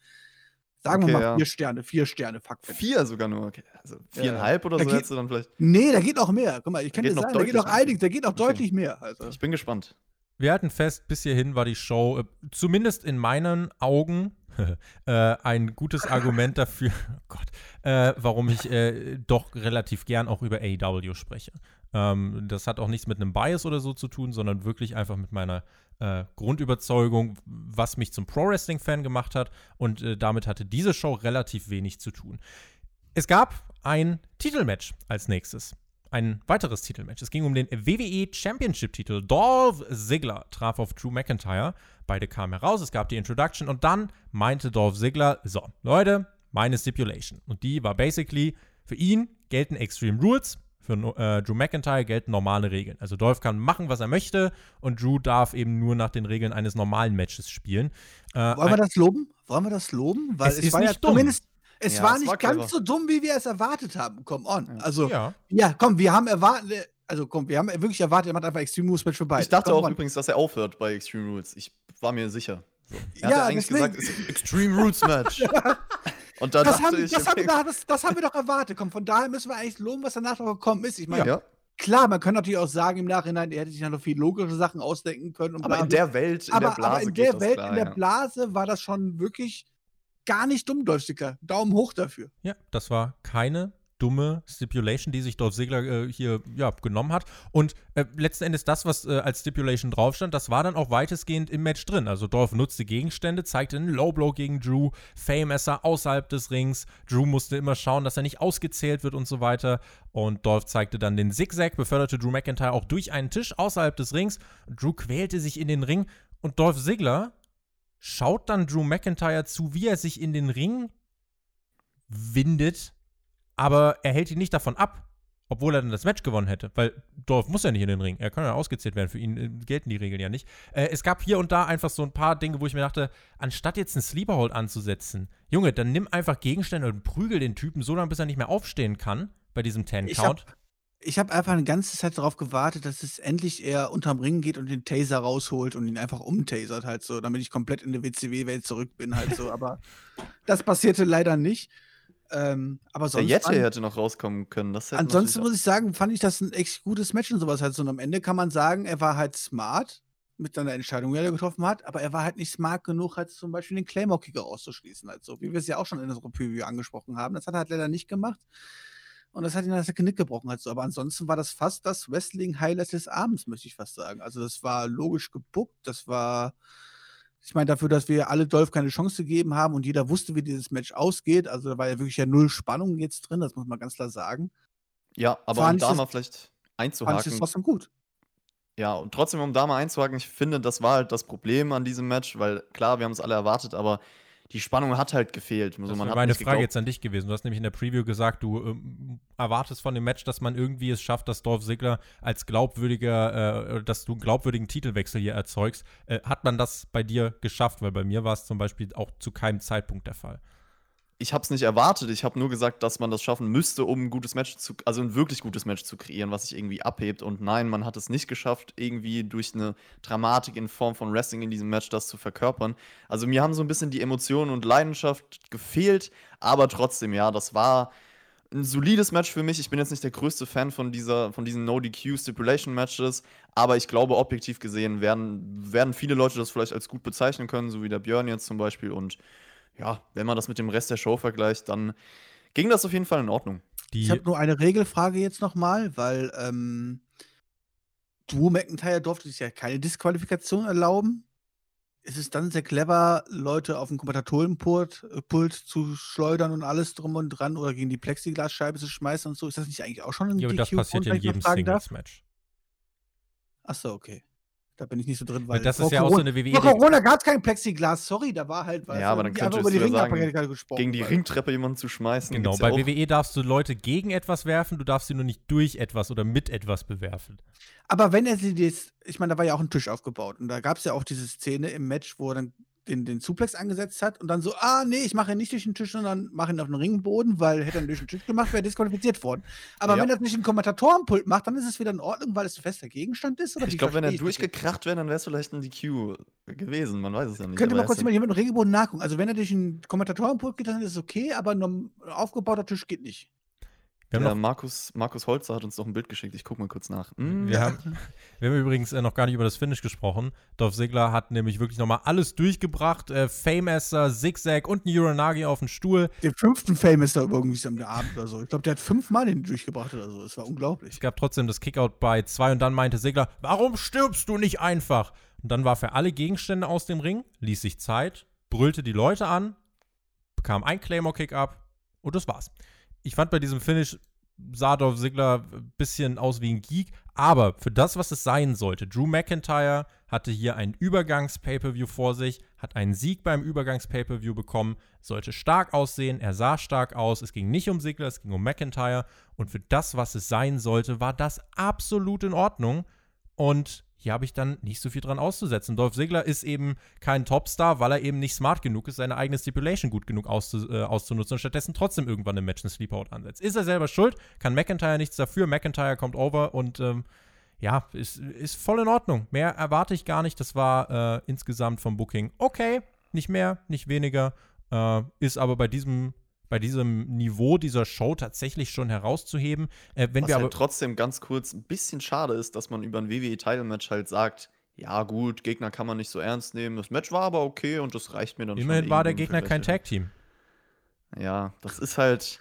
Sagen Okay, wir mal ja. vier Sterne, vier Sterne, fuck. Vier sogar nur. Okay. Also viereinhalb oder Da so geht- hättest du dann vielleicht. Nee, da geht noch mehr. Guck mal, ich kann dir noch sagen, da geht noch einiges, da geht noch Okay. deutlich mehr. Also. Ich bin gespannt. Wir halten fest, bis hierhin war die Show, äh, zumindest in meinen Augen, äh, ein gutes Argument dafür, oh Gott, äh, warum ich äh, doch relativ gern auch über AEW spreche. Ähm, das hat auch nichts mit einem Bias oder so zu tun, sondern wirklich einfach mit meiner äh, Grundüberzeugung, was mich zum Pro-Wrestling-Fan gemacht hat. Und äh, damit hatte diese Show relativ wenig zu tun. Es gab ein Titelmatch als nächstes. Ein weiteres Titelmatch. Es ging um den WWE Championship-Titel. Dolph Ziggler traf auf Drew McIntyre. Beide kamen heraus, es gab die Introduction und dann meinte Dolph Ziggler: So, Leute, meine Stipulation. Und die war basically: Für ihn gelten Extreme Rules, für äh, Drew McIntyre gelten normale Regeln. Also Dolph kann machen, was er möchte und Drew darf eben nur nach den Regeln eines normalen Matches spielen. Äh, Wollen wir das loben? Wollen wir das loben? Weil Es es, ist war ja nicht dumm. zumindest, es Ja, war es nicht war ganz so dumm, wie wir es erwartet haben. Come on. Ja. Also, ja. ja. komm, wir haben erwartet, also komm, wir haben wirklich erwartet, er macht einfach Extreme Moves Match vorbei. Ich dachte Come auch on. übrigens, dass er aufhört bei Extreme Rules. Ich war mir sicher. So. Er Ja, hat ja eigentlich deswegen. gesagt, es ist Extreme Rules Match. Und da Das haben, ich, das, haben wir das, das haben wir doch erwartet. Komm, von daher müssen wir eigentlich loben, was danach noch gekommen ist. Ich meine, ja. klar, man kann natürlich auch sagen im Nachhinein, er hätte sich ja noch viel logische Sachen ausdenken können. Und Aber bla, in der Welt, in aber, der Blase aber in geht der das Welt, klar, in der ja. Blase war das schon wirklich gar nicht dumm, Dolph. Daumen hoch dafür. Ja, das war keine dumme Stipulation, die sich Dolph Ziggler äh, hier ja, genommen hat. Und äh, letzten Endes das, was äh, als Stipulation drauf stand, das war dann auch weitestgehend im Match drin. Also Dolph nutzte Gegenstände, zeigte einen Low Blow gegen Drew, Fame-Messer außerhalb des Rings. Drew musste immer schauen, dass er nicht ausgezählt wird und so weiter. Und Dolph zeigte dann den Zigzag, beförderte Drew McIntyre auch durch einen Tisch außerhalb des Rings. Drew quälte sich in den Ring und Dolph Ziggler schaut dann Drew McIntyre zu, wie er sich in den Ring windet, aber er hält ihn nicht davon ab, obwohl er dann das Match gewonnen hätte, weil Dolph muss ja nicht in den Ring, er kann ja ausgezählt werden, für ihn äh, gelten die Regeln ja nicht. Äh, es gab hier und da einfach so ein paar Dinge, wo ich mir dachte, anstatt jetzt einen Sleeperhold anzusetzen, Junge, dann nimm einfach Gegenstände und prügel den Typen so lange, bis er nicht mehr aufstehen kann bei diesem Ten-Count. ich habe einfach eine ganze Zeit darauf gewartet, dass es endlich er unterm Ring geht und den Taser rausholt und ihn einfach umtasert halt so, damit ich komplett in der WCW-Welt zurück bin halt so. Aber das passierte leider nicht. Ähm, aber Der sonst Yeti waren- hätte noch rauskommen können. Das hätte ansonsten muss ich sagen, fand ich das ein echt gutes Match und sowas halt so. Und am Ende kann man sagen, er war halt smart mit seiner Entscheidung, die er getroffen hat, aber er war halt nicht smart genug, halt zum Beispiel den Claymore-Kicker auszuschließen, halt so, wie wir es ja auch schon in unserer Preview angesprochen haben. Das hat er halt leider nicht gemacht. Und das hat ihn das Genick gebrochen halt so. Aber ansonsten war das fast das Wrestling-Highlight des Abends, möchte ich fast sagen. Also das war logisch gebuckt, das war. Ich meine, dafür, dass wir alle Dolph keine Chance gegeben haben und jeder wusste, wie dieses Match ausgeht. Also da war ja wirklich ja null Spannung jetzt drin, das muss man ganz klar sagen. Ja, aber um da mal vielleicht Fand ich das einzuhaken. trotzdem gut. Ja, und trotzdem, um da mal einzuhaken, ich finde, das war halt das Problem an diesem Match, weil klar, wir haben es alle erwartet, aber die Spannung hat halt gefehlt. Also, Das man wäre meine Frage geglaubt- jetzt an dich gewesen. Du hast nämlich in der Preview gesagt, du ähm, erwartest von dem Match, dass man irgendwie es schafft, dass Dolph Ziggler als glaubwürdiger, äh, dass du einen glaubwürdigen Titelwechsel hier erzeugst. Äh, hat man das bei dir geschafft? Weil bei mir war es zum Beispiel auch zu keinem Zeitpunkt der Fall. Ich habe es nicht erwartet. Ich habe nur gesagt, dass man das schaffen müsste, um ein gutes Match zu, also ein wirklich gutes Match zu kreieren, was sich irgendwie abhebt. Und nein, man hat es nicht geschafft, irgendwie durch eine Dramatik in Form von Wrestling in diesem Match das zu verkörpern. Also mir haben so ein bisschen die Emotionen und Leidenschaft gefehlt, aber trotzdem, ja, das war ein solides Match für mich. Ich bin jetzt nicht der größte Fan von, dieser, von diesen No-DQ-Stipulation-Matches, aber ich glaube, objektiv gesehen werden, werden viele Leute das vielleicht als gut bezeichnen können, so wie der Björn jetzt zum Beispiel. Und ja, wenn man das mit dem Rest der Show vergleicht, dann ging das auf jeden Fall in Ordnung. Ich Die, habe nur eine Regelfrage jetzt nochmal, weil ähm, Drew McIntyre durfte sich ja keine Disqualifikation erlauben. Ist es dann sehr clever, Leute auf den Kommentatorenpult äh, Pult zu schleudern und alles drum und dran oder gegen die Plexiglasscheibe zu schmeißen und so? Ist das nicht eigentlich auch schon ein ja, aber das passiert in ich jedem fragen darf? Singles-Match. Achso, okay. Da bin ich nicht so drin, Weil das ist ja auch so Corona- eine WWE Vor Corona gab es kein Plexiglas, sorry, da war halt was. Ja, aber dann die könntest über die du Ringe sagen, gesprochen. Gegen die weil- Ringtreppe jemanden zu schmeißen. Genau, bei ja auch. WWE darfst du Leute gegen etwas werfen, du darfst sie nur nicht durch etwas oder mit etwas bewerfen. Aber wenn er sie das, ich meine, da war ja auch ein Tisch aufgebaut und da gab es ja auch diese Szene im Match, wo er dann den, den Suplex angesetzt hat und dann so, ah nee, ich mache ihn nicht durch den Tisch, sondern mache ihn auf den Ringboden, weil hätte er ihn durch den Tisch gemacht, wäre er disqualifiziert worden. Aber Ja. wenn er es nicht im Kommentatorenpult macht, dann ist es wieder in Ordnung, weil es ein fester Gegenstand ist? Oder Ich glaube, wenn er das durchgekracht wäre, dann wäre es vielleicht ein DQ gewesen. Man weiß es ja nicht. Könnte mal kurz mal jemand im Ringboden nachgucken. Also wenn er durch den Kommentatorenpult geht, dann ist es okay, aber ein aufgebauter Tisch geht nicht. Wir haben der noch Markus, Markus Holzer hat uns noch ein Bild geschickt. Ich gucke mal kurz nach. Hm, Wir haben, wir haben übrigens äh, noch gar nicht über das Finish gesprochen. Dolph Ziggler hat nämlich wirklich nochmal alles durchgebracht. Äh, Famesser, Zigzag und ein Uranagi auf den Stuhl. Den fünften da irgendwie am Abend oder so. Ich glaube, der hat fünfmal den durchgebracht oder so. Es war unglaublich. Es gab trotzdem das Kickout bei zwei und dann meinte Ziggler, warum stirbst du nicht einfach? Und dann warf er alle Gegenstände aus dem Ring, ließ sich Zeit, brüllte die Leute an, bekam ein Claymore-Kick ab und das war's. Ich fand bei diesem Finish sah Dolph Ziggler ein bisschen aus wie ein Geek, aber für das, was es sein sollte, Drew McIntyre hatte hier ein Übergangs-Pay-Per-View vor sich, hat einen Sieg beim Übergangs-Pay-Per-View bekommen, sollte stark aussehen, er sah stark aus, es ging nicht um Ziggler, es ging um McIntyre und für das, was es sein sollte, war das absolut in Ordnung und hier habe ich dann nicht so viel dran auszusetzen. Dolph Ziggler ist eben kein Topstar, weil er eben nicht smart genug ist, seine eigene Stipulation gut genug auszu äh, auszunutzen und stattdessen trotzdem irgendwann im Match einen Sleepout ansetzt. Ist er selber schuld? Kann McIntyre nichts dafür? McIntyre kommt over und ähm, ja, ist, ist voll in Ordnung. Mehr erwarte ich gar nicht. Das war äh, insgesamt vom Booking okay. Nicht mehr, nicht weniger. Äh, ist aber bei diesem, bei diesem Niveau dieser Show tatsächlich schon herauszuheben. Äh, wenn Was wir halt aber. trotzdem ganz kurz ein bisschen schade ist, dass man über ein WWE-Title-Match halt sagt, ja gut, Gegner kann man nicht so ernst nehmen. Das Match war aber okay und das reicht mir dann Immerhin schon. war der Gegner kein welche- Tag-Team. Ja, das ist halt.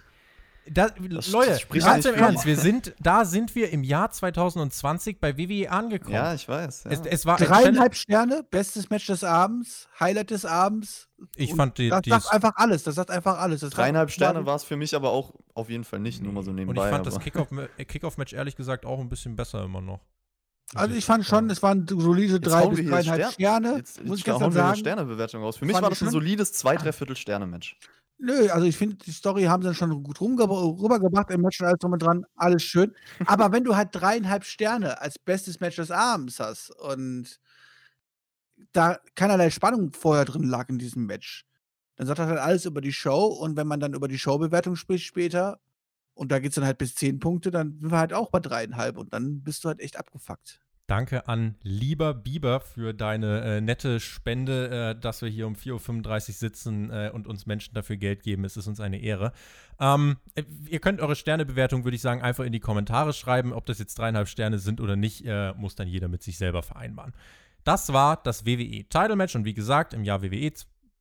Da, Das- Leute, das ganz im Ernst, wir sind, da sind wir im Jahr 2020 bei WWE angekommen. Ja, ich weiß. Ja. es, es war Dreieinhalb Sterne, bestes Match des Abends, Highlight des Abends. Ich Und fand die- Das die- sagt einfach alles. Das sagt einfach alles. Das Dreieinhalb Sterne war es für mich aber auch auf jeden Fall nicht, nur mal so und nebenbei. ich fand das äh, Kickoff-Match ehrlich gesagt auch ein bisschen besser immer noch. Also ich fand schon, es waren solide Jetzt drei bis dreieinhalb Stern- Sterne. Jetzt, muss jetzt ich ganz hauen klar wir eine sagen. Sternebewertung raus. Für mich Fand war ich das ein solides zwei, dreiviertel Sterne-Match. Nö, also ich finde, die Story haben sie dann schon gut rübergebracht im Match und alles drum und dran, alles schön. Aber wenn du halt dreieinhalb Sterne als bestes Match des Abends hast und da keinerlei Spannung vorher drin lag in diesem Match, dann sagt das halt alles über die Show und wenn man dann über die Showbewertung spricht später und da geht es dann halt bis zehn Punkte, dann sind wir halt auch bei dreieinhalb und dann bist du halt echt abgefuckt. Danke an lieber Bieber für deine äh, nette Spende, äh, dass wir hier um 4.35 Uhr sitzen äh, und uns Menschen dafür Geld geben. Es ist uns eine Ehre. Ähm, äh, ihr könnt eure Sternebewertung, würde ich sagen, einfach in die Kommentare schreiben. Ob das jetzt dreieinhalb Sterne sind oder nicht, äh, muss dann jeder mit sich selber vereinbaren. Das war das WWE Title Match und wie gesagt, im Jahr WWE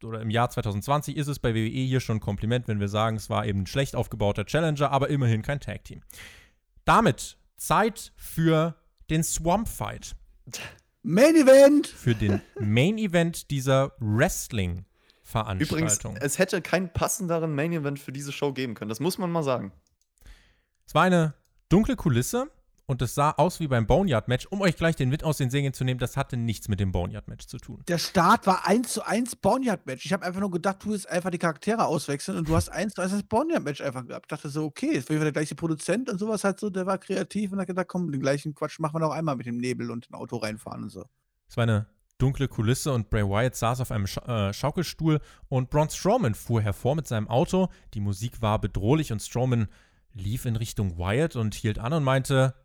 oder im Jahr 2020 ist es bei WWE hier schon ein Kompliment, wenn wir sagen, es war eben ein schlecht aufgebauter Challenger, aber immerhin kein Tag Team. Damit Zeit für den Swamp Fight Main Event! für den Main Event dieser Übrigens, Wrestling-Veranstaltung. es hätte keinen passenderen Main Event für diese Show geben können. Das muss man mal sagen. Es war eine dunkle Kulisse und es sah aus wie beim Boneyard-Match. Um euch gleich den Wind aus den Segeln zu nehmen, das hatte nichts mit dem Boneyard-Match zu tun. Der Start war 1 zu 1 Boneyard-Match. Ich habe einfach nur gedacht, du willst einfach die Charaktere auswechseln und du hast 1 zu 1 das Boneyard-Match einfach gehabt. Ich dachte so, okay, ist der gleiche Produzent und sowas halt so, der war kreativ und hat gedacht, komm, den gleichen Quatsch machen wir noch einmal mit dem Nebel und dem Auto reinfahren und so. Es war eine dunkle Kulisse und Bray Wyatt saß auf einem Scha äh, Schaukelstuhl und Braun Strowman fuhr hervor mit seinem Auto. Die Musik war bedrohlich und Strowman lief in Richtung Wyatt und hielt an und meinte,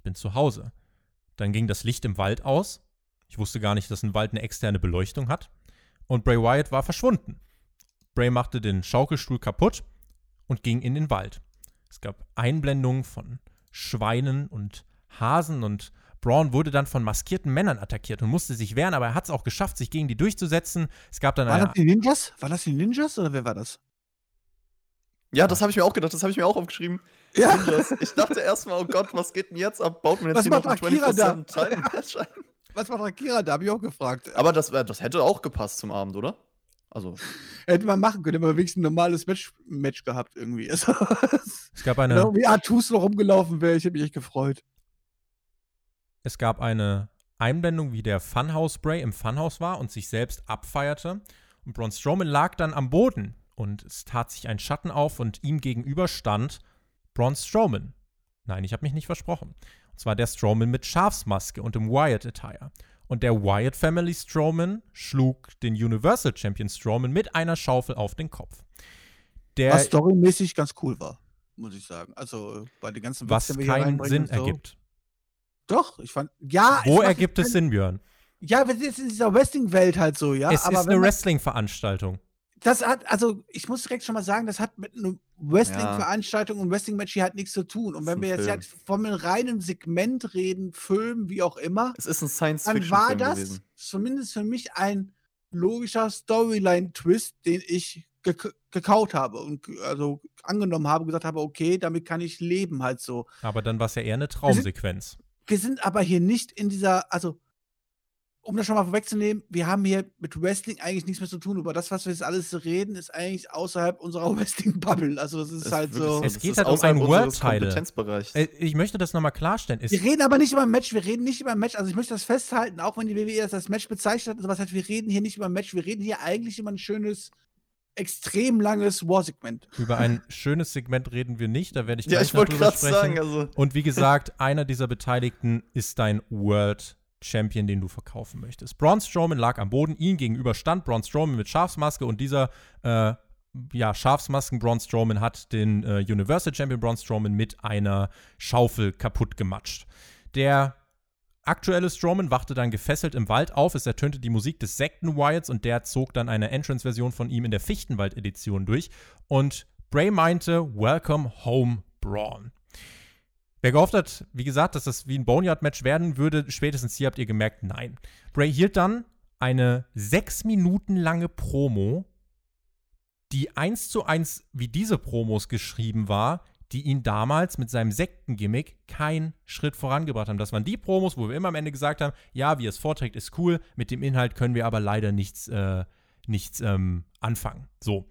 ich bin zu Hause. Dann ging das Licht im Wald aus. Ich wusste gar nicht, dass ein Wald eine externe Beleuchtung hat. Und Bray Wyatt war verschwunden. Bray machte den Schaukelstuhl kaputt und ging in den Wald. Es gab Einblendungen von Schweinen und Hasen und Braun wurde dann von maskierten Männern attackiert und musste sich wehren, aber er hat es auch geschafft, sich gegen die durchzusetzen. Es gab dann eine, das die Ninjas? Waren das die Ninjas oder wer war das? Ja, das habe ich mir auch gedacht, das habe ich mir auch aufgeschrieben. Ja. Ich dachte erstmal, oh Gott, was geht denn jetzt ab? Baut man jetzt Was hier noch macht ein Akira da? 24-7 Titan Match ein? Was war Akira? Da habe ich auch gefragt. Aber das, das hätte auch gepasst zum Abend, oder? Also, Hätte man machen können, hätte man wenigstens ein normales Match, Match gehabt irgendwie. Es gab eine, genau, wie Artus noch rumgelaufen wäre, ich hätte mich echt gefreut. es gab eine Einblendung, wie der Funhouse Bray im Funhouse war und sich selbst abfeierte. Und Braun Strowman lag dann am Boden und es tat sich ein Schatten auf und ihm gegenüber stand Braun Strowman. Nein, ich habe mich nicht versprochen. Und zwar der Strowman mit Schafsmaske und im Wyatt-Attire. Und der Wyatt Family Strowman schlug den Universal Champion Strowman mit einer Schaufel auf den Kopf. Der, Was storymäßig ganz cool war, muss ich sagen. Also bei den ganzen was Witz, hier keinen Sinn so. ergibt. Doch, ich fand. Ja, Wo ergibt es Sinn, Björn? Ja, wir sind jetzt in dieser Wrestling-Welt halt so, ja. es aber ist eine Wrestling-Veranstaltung. Das hat, also ich muss direkt schon mal sagen, das hat mit einer Wrestling-Veranstaltung und Wrestling-Match hier halt nichts zu tun. Und wenn wir jetzt Film. halt von einem reinen Segment reden, Film, wie auch immer, es ist ein dann Science-Fiction-Film war das gewesen. zumindest für mich ein logischer Storyline-Twist, den ich gek gekaut habe und also angenommen habe, gesagt habe, okay, damit kann ich leben halt so. Aber dann war es ja eher eine Traumsequenz. Wir sind aber hier nicht in dieser, also um das schon mal vorwegzunehmen, wir haben hier mit Wrestling eigentlich nichts mehr zu tun. Über das, was wir jetzt alles reden, ist eigentlich außerhalb unserer Wrestling-Bubble. Also das ist Das halt so. Es geht halt um einen World-Title. Äh, ich möchte das nochmal klarstellen. Es, Wir reden aber nicht über ein Match, wir reden nicht über ein Match. Also ich möchte das festhalten, auch wenn die WWE das als Match bezeichnet hat und sowas heißt, wir reden hier nicht über ein Match, wir reden hier eigentlich über ein schönes, extrem langes War-Segment. über ein schönes Segment reden wir nicht, da werde ich ja, gleich ich noch wollte drüber gerade sprechen. sagen, also. Und wie gesagt, einer dieser Beteiligten ist dein World Champion, den du verkaufen möchtest. Braun Strowman lag am Boden, ihm gegenüber stand Braun Strowman mit Schafsmaske und dieser äh, ja, Schafsmasken Braun Strowman hat den äh, Universal Champion Braun Strowman mit einer Schaufel kaputt gematscht. Der aktuelle Strowman wachte dann gefesselt im Wald auf. Es ertönte die Musik des Sekten Wyatts und der zog dann eine Entrance-Version von ihm in der Fichtenwald-Edition durch. Und Bray meinte, Welcome home, Braun. Wer gehofft hat, wie gesagt, dass das wie ein Boneyard-Match werden würde, spätestens hier habt ihr gemerkt, nein. Bray hielt dann eine sechs Minuten lange Promo, die eins zu eins wie diese Promos geschrieben war, die ihn damals mit seinem Sektengimmick keinen Schritt vorangebracht haben. Das waren die Promos, wo wir immer am Ende gesagt haben, ja, wie es vorträgt, ist cool, mit dem Inhalt können wir aber leider nichts, äh, nichts ähm, anfangen. So.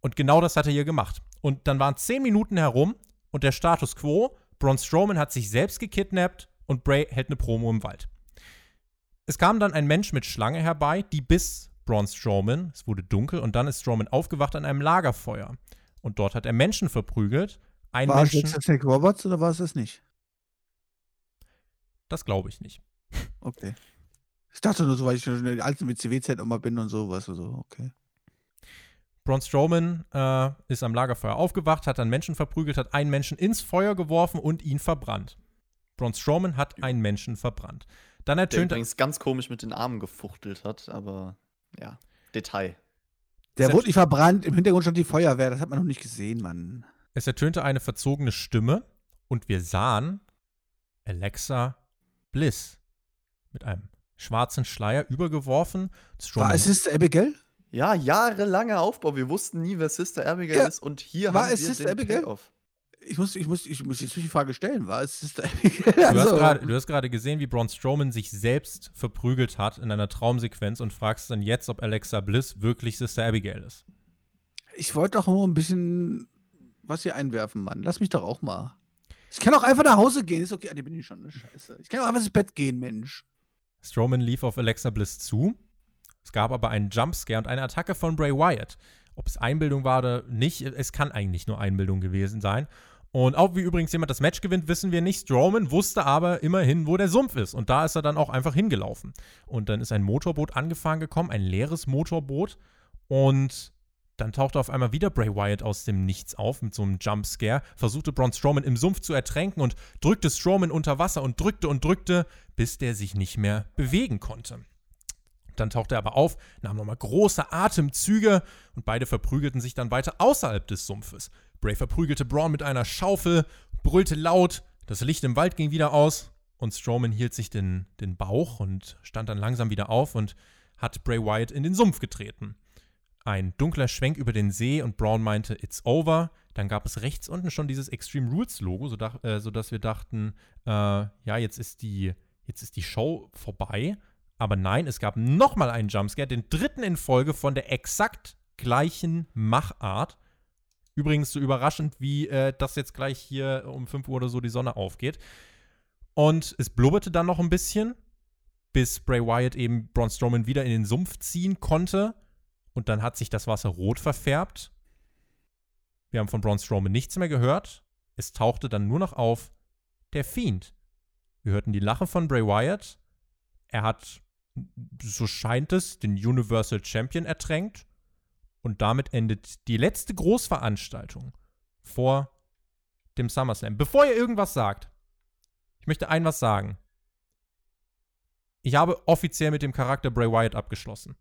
Und genau das hat er hier gemacht. Und dann waren zehn Minuten herum und der Status quo, Braun Strowman hat sich selbst gekidnappt und Bray hält eine Promo im Wald. Es kam dann ein Mensch mit Schlange herbei, die biss Braun Strowman. Es wurde dunkel und dann ist Strowman aufgewacht an einem Lagerfeuer. Und dort hat er Menschen verprügelt. Ein War es Menschen, jetzt Nick Roberts oder war es das nicht? das glaube ich nicht. Okay. Ich dachte nur so, weil ich schon in der alten WCW-Zeit immer bin und so, weißt du so, okay. Braun Strowman äh, ist am Lagerfeuer aufgewacht, hat dann Menschen verprügelt, hat einen Menschen ins Feuer geworfen und ihn verbrannt. Braun Strowman hat einen Menschen verbrannt. Dann Der ertönte übrigens ganz komisch mit den Armen gefuchtelt hat, aber ja, Detail. Der wurde nicht verbrannt, im Hintergrund stand die Feuerwehr, das hat man noch nicht gesehen, Mann. Es ertönte eine verzogene Stimme und wir sahen Alexa Bliss mit einem schwarzen Schleier übergeworfen. Strowman, War es Sister Abigail? Ja, jahrelanger Aufbau. Wir wussten nie, wer Sister Abigail Ja. ist und hier War haben es wir Sister den Abigail? Payoff. Ich muss, ich muss, ich muss jetzt die Frage stellen, war es Sister Abigail? du, hast Also, du hast gerade gesehen, wie Braun Strowman sich selbst verprügelt hat in einer Traumsequenz und fragst dann jetzt, ob Alexa Bliss wirklich Sister Abigail ist. ich wollte doch nur ein bisschen was hier einwerfen, Mann. Lass mich doch auch mal. Ich kann auch einfach nach Hause gehen, ist okay. Ah, die bin ich schon, ne? Scheiße. Ich kann auch einfach ins Bett gehen, Mensch. Strowman lief auf Alexa Bliss zu. Es gab aber einen Jumpscare und eine Attacke von Bray Wyatt. Ob es Einbildung war oder nicht, es kann eigentlich nur Einbildung gewesen sein. Und auch wie übrigens jemand das Match gewinnt, wissen wir nicht. Strowman wusste aber immerhin, wo der Sumpf ist. Und da ist er dann auch einfach hingelaufen. Und dann ist ein Motorboot angefahren gekommen, ein leeres Motorboot. Und dann tauchte auf einmal wieder Bray Wyatt aus dem Nichts auf mit so einem Jumpscare, versuchte Braun Strowman im Sumpf zu ertränken und drückte Strowman unter Wasser und drückte und drückte, bis der sich nicht mehr bewegen konnte. Dann tauchte er aber auf, nahm nochmal große Atemzüge und beide verprügelten sich dann weiter außerhalb des Sumpfes. Bray verprügelte Braun mit einer Schaufel, brüllte laut, das Licht im Wald ging wieder aus und Strowman hielt sich den, den Bauch und stand dann langsam wieder auf und hat Bray Wyatt in den Sumpf getreten. ein dunkler Schwenk über den See und Brown meinte, it's over. Dann gab es rechts unten schon dieses Extreme Rules Logo, sodass, äh, sodass wir dachten, äh, ja, jetzt ist, die, jetzt ist die Show vorbei. Aber nein, es gab nochmal einen Jumpscare, den dritten in Folge von der exakt gleichen Machart. Übrigens so überraschend, wie äh, das jetzt gleich hier um 5 Uhr oder so die Sonne aufgeht. Und es blubberte dann noch ein bisschen, bis Bray Wyatt eben Braun Strowman wieder in den Sumpf ziehen konnte. Und dann hat sich das Wasser rot verfärbt. Wir haben von Braun Strowman nichts mehr gehört. Es tauchte dann nur noch auf der Fiend. Wir hörten die Lache von Bray Wyatt. Er hat, so scheint es, den Universal Champion ertränkt. Und damit endet die letzte Großveranstaltung vor dem SummerSlam. Bevor ihr irgendwas sagt, ich möchte ein was sagen. Ich habe offiziell mit dem Charakter Bray Wyatt abgeschlossen.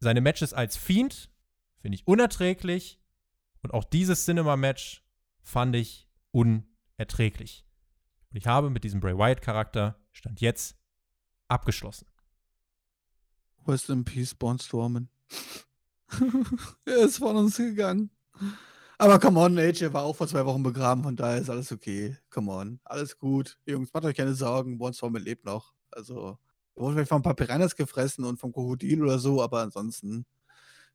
Seine Matches als Fiend finde ich unerträglich. Und auch dieses Cinema-Match fand ich unerträglich. Und ich habe mit diesem Bray Wyatt-Charakter Stand jetzt abgeschlossen. Rest in Peace, Born Strowman. er ist von uns gegangen. Aber come on, AJ war auch vor zwei Wochen begraben, von daher ist alles okay. Come on, alles gut. Jungs, macht euch keine Sorgen, Born Strowman lebt noch. Also, er wurde vielleicht von ein paar Piranhas gefressen und vom Krokodil oder so, aber ansonsten,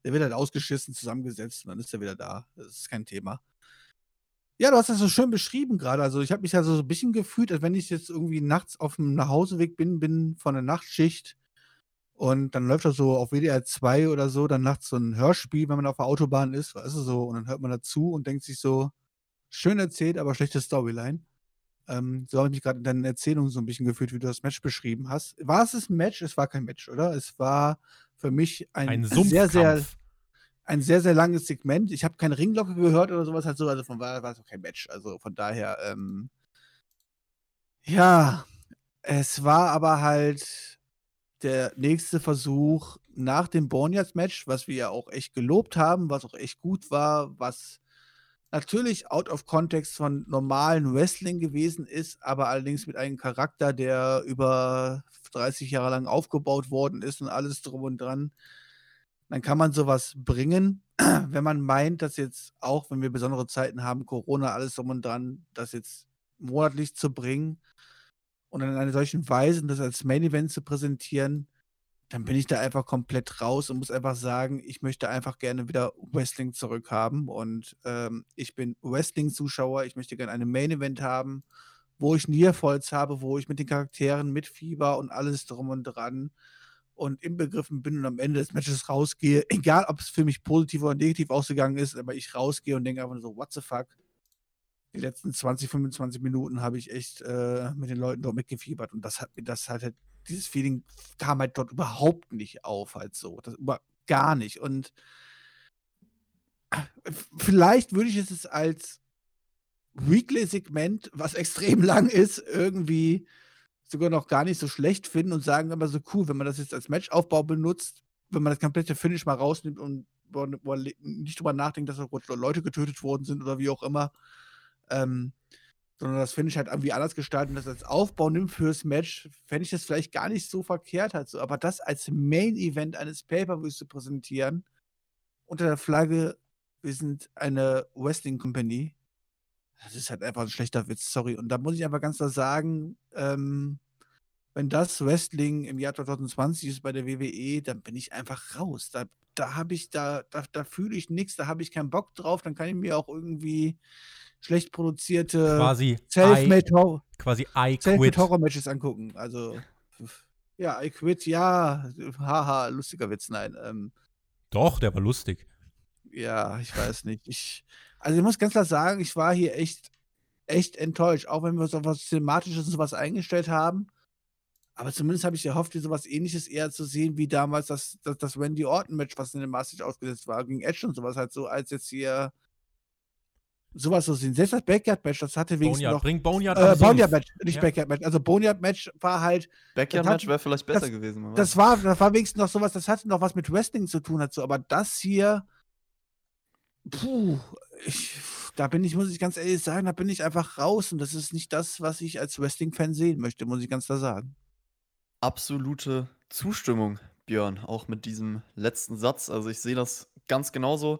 der wird halt ausgeschissen, zusammengesetzt und dann ist er wieder da. Das ist kein Thema. Ja, du hast das so schön beschrieben gerade. Also, ich habe mich ja so ein bisschen gefühlt, als wenn ich jetzt irgendwie nachts auf dem Nachhauseweg bin, bin von der Nachtschicht und dann läuft das so auf WDR 2 oder so, dann nachts so ein Hörspiel, wenn man auf der Autobahn ist, weißt du so, und dann hört man dazu und denkt sich so, schön erzählt, aber schlechte Storyline. Ähm, so habe ich mich gerade in deinen Erzählungen so ein bisschen gefühlt, wie du das Match beschrieben hast. War es ein Match? Es war kein Match, oder? Es war für mich ein, Ein sehr, sehr. Ein sehr, sehr langes Segment. Ich habe keine Ringglocke gehört oder sowas halt so, also von daher war es auch kein Match. Also von daher, ähm, ja, es war aber halt der nächste Versuch nach dem Boneyards-Match, was wir ja auch echt gelobt haben, was auch echt gut war, was natürlich out of context von normalen Wrestling gewesen ist, aber allerdings mit einem Charakter, der über 30 Jahre lang aufgebaut worden ist und alles drum und dran. Dann kann man sowas bringen, wenn man meint, dass jetzt auch, wenn wir besondere Zeiten haben, Corona, alles drum und dran, das jetzt monatlich zu bringen und in einer solchen Weise das als Main Event zu präsentieren, dann bin ich da einfach komplett raus und muss einfach sagen, ich möchte einfach gerne wieder Wrestling zurückhaben. Und ähm, ich bin Wrestling-Zuschauer, ich möchte gerne eine Main Event haben, wo ich Nierfalls habe, wo ich mit den Charakteren mitfieber und alles drum und dran und im Begriffen bin und am Ende des Matches rausgehe, egal ob es für mich positiv oder negativ ausgegangen ist, aber ich rausgehe und denke einfach nur so, what the fuck? Die letzten 20, 25 Minuten habe ich echt äh, mit den Leuten dort mitgefiebert und das hat mir das halt, dieses Feeling kam halt dort überhaupt nicht auf, halt so. Das über, gar nicht. Und vielleicht würde ich es als Weekly-Segment, was extrem lang ist, irgendwie sogar noch gar nicht so schlecht finden und sagen aber so cool, wenn man das jetzt als Matchaufbau benutzt, wenn man das komplette Finish mal rausnimmt und nicht drüber nachdenkt, dass da Leute getötet worden sind oder wie auch immer, ähm, sondern das Finish halt irgendwie anders gestalten, das als Aufbau nimmt fürs Match, fände ich das vielleicht gar nicht so verkehrt halt so. Aber das als Main-Event eines Pay-Per-Views zu präsentieren, unter der Flagge, wir sind eine Wrestling-Company, das ist halt einfach ein schlechter Witz, sorry. Und da muss ich einfach ganz klar sagen, ähm, wenn das Wrestling im Jahr 2020 ist bei der WWE, dann bin ich einfach raus. Da, da habe ich, da, da, da fühle ich nichts, da habe ich keinen Bock drauf, dann kann ich mir auch irgendwie schlecht produzierte Quasi Selfmade Horror, quasi I. Horror Matches angucken. Also, ja, I quit, ja, haha, lustiger Witz, nein. Ähm, Doch, der war lustig. ja, ich weiß nicht. Ich, also ich muss ganz klar sagen, ich war hier echt, echt enttäuscht, auch wenn wir uns auf was Thematisches und sowas eingestellt haben. Aber zumindest habe ich gehofft, hier sowas ähnliches eher zu sehen, wie damals das, das, das Randy Orton-Match, was in dem Master ausgesetzt war, gegen Edge und sowas halt so, als jetzt hier sowas so sehen. Selbst das Backyard-Match, das hatte wenigstens Boneyard, noch. bring Boneyard Äh. Boneyard-Match, nicht Ja. Backyard-Match. Also Boneyard-Match war halt, Backyard-Match wäre vielleicht besser das- gewesen. man das war, das war wenigstens noch sowas, das hatte noch was mit Wrestling zu tun so, aber das hier, puh, ich, da bin ich, muss ich ganz ehrlich sagen, da bin ich einfach raus und das ist nicht das, was ich als Wrestling-Fan sehen möchte, muss ich ganz klar sagen. Absolute Zustimmung. Björn, auch mit diesem letzten Satz. Also ich sehe das ganz genauso.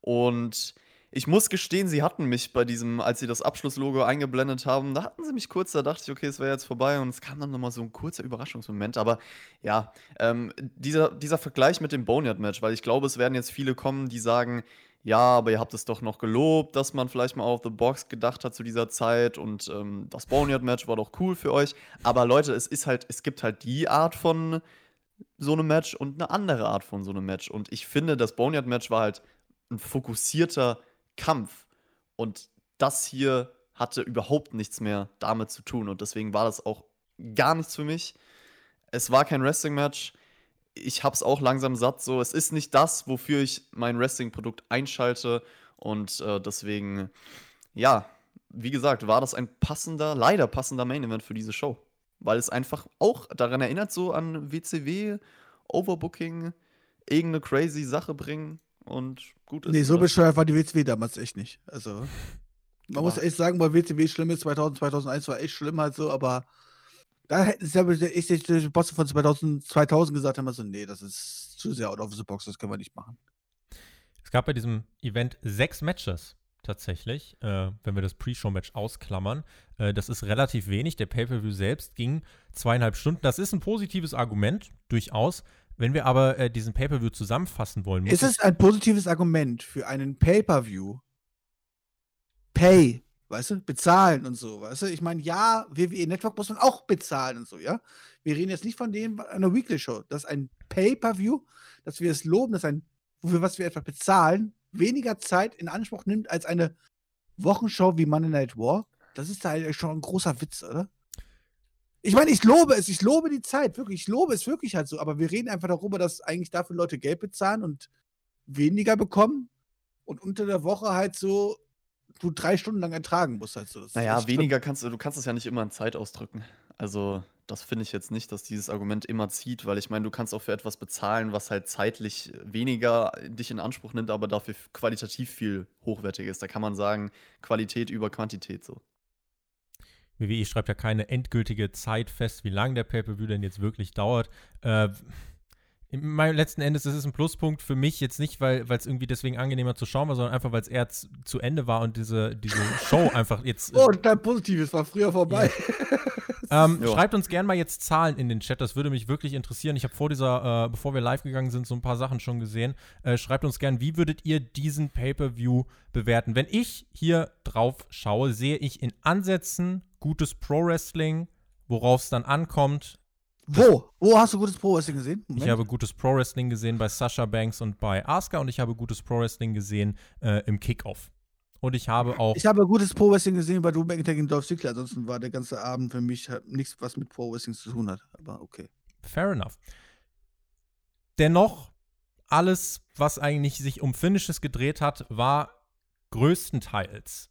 Und ich muss gestehen, sie hatten mich bei diesem, als sie das Abschlusslogo eingeblendet haben, da hatten sie mich kurz, da dachte ich, okay, es wäre jetzt vorbei und es kam dann nochmal so ein kurzer Überraschungsmoment. Aber ja, ähm, dieser, dieser Vergleich mit dem Boneyard-Match, weil ich glaube, es werden jetzt viele kommen, die sagen, ja, aber ihr habt es doch noch gelobt, dass man vielleicht mal auf The Box gedacht hat zu dieser Zeit und ähm, das Boneyard-Match war doch cool für euch. Aber Leute, es ist halt, es gibt halt die Art von so einem Match und eine andere Art von so einem Match. Und ich finde, das Boneyard-Match war halt ein fokussierter Kampf. Und das hier hatte überhaupt nichts mehr damit zu tun. Und deswegen war das auch gar nichts für mich. Es war kein Wrestling-Match ich habe es auch langsam satt. So, es ist nicht das, wofür ich mein Wrestling-Produkt einschalte. Und äh, deswegen, ja, wie gesagt, war das ein passender, leider passender Main-Event für diese Show. Weil es einfach auch daran erinnert, so an WCW, Overbooking, irgendeine crazy Sache bringen und gut ist. Nee, so bescheuert war die WCW damals echt nicht. Also, man ja. muss echt sagen, weil WCW schlimm ist, 2000, 2001 war echt schlimm halt so, aber da hätten sie aber ich die Bosse von 2000, 2000 gesagt, haben wir so, nee, das ist zu sehr out of the box, das können wir nicht machen. Es gab bei diesem Event sechs Matches tatsächlich, äh, wenn wir das Pre-Show-Match ausklammern. Äh, das ist relativ wenig. Der Pay-Per-View selbst ging zweieinhalb Stunden. Das ist ein positives Argument, durchaus. Wenn wir aber äh, diesen Pay-Per-View zusammenfassen wollen. Ist es ein positives Argument für einen Pay-Per-View? Pay weißt du, bezahlen und so, weißt du? Ich meine, ja, WWE Network muss man auch bezahlen und so, ja? Wir reden jetzt nicht von dem einer Weekly Show. Das ist ein Pay-Per-View, dass wir es loben, dass ein, für was wir etwa bezahlen, weniger Zeit in Anspruch nimmt als eine Wochenshow wie Monday Night War. Das ist da eigentlich schon ein großer Witz, oder? Ich meine, ich lobe es, ich lobe die Zeit, wirklich, ich lobe es wirklich halt so, aber wir reden einfach darüber, dass eigentlich dafür Leute Geld bezahlen und weniger bekommen und unter der Woche halt so du drei Stunden lang ertragen musst. Halt so. Das naja, weniger kannst du, du kannst es ja nicht immer in Zeit ausdrücken. Also, das finde ich jetzt nicht, dass dieses Argument immer zieht, weil ich meine, du kannst auch für etwas bezahlen, was halt zeitlich weniger dich in Anspruch nimmt, aber dafür qualitativ viel hochwertiger ist. Da kann man sagen, Qualität über Quantität so. WWE schreibt ja keine endgültige Zeit fest, wie lange der Pay-Per-View denn jetzt wirklich dauert. Äh, letzten Endes ist es ein Pluspunkt für mich jetzt nicht, weil es irgendwie deswegen angenehmer zu schauen war, sondern einfach, weil es eher zu Ende war und diese, diese Show einfach jetzt. Oh, dein Positives war früher vorbei. Ja. ähm, schreibt uns gerne mal jetzt Zahlen in den Chat, das würde mich wirklich interessieren. Ich habe vor dieser, äh, bevor wir live gegangen sind, so ein paar Sachen schon gesehen. Äh, schreibt uns gerne, wie würdet ihr diesen Pay-Per-View bewerten? Wenn ich hier drauf schaue, sehe ich in Ansätzen gutes Pro-Wrestling, worauf es dann ankommt, wo? Wo hast du gutes Pro Wrestling gesehen? Moment. Ich habe gutes Pro Wrestling gesehen bei Sasha Banks und bei Asuka und ich habe gutes Pro Wrestling gesehen äh, im Kickoff. Und ich habe auch. Ich habe gutes Pro Wrestling gesehen bei Drew McIntyre gegen Dolph Ziggler. Ansonsten war der ganze Abend für mich nichts, was mit Pro Wrestling zu tun hat. Aber okay. Fair enough. Dennoch, alles, was eigentlich sich um Finishes gedreht hat, war größtenteils,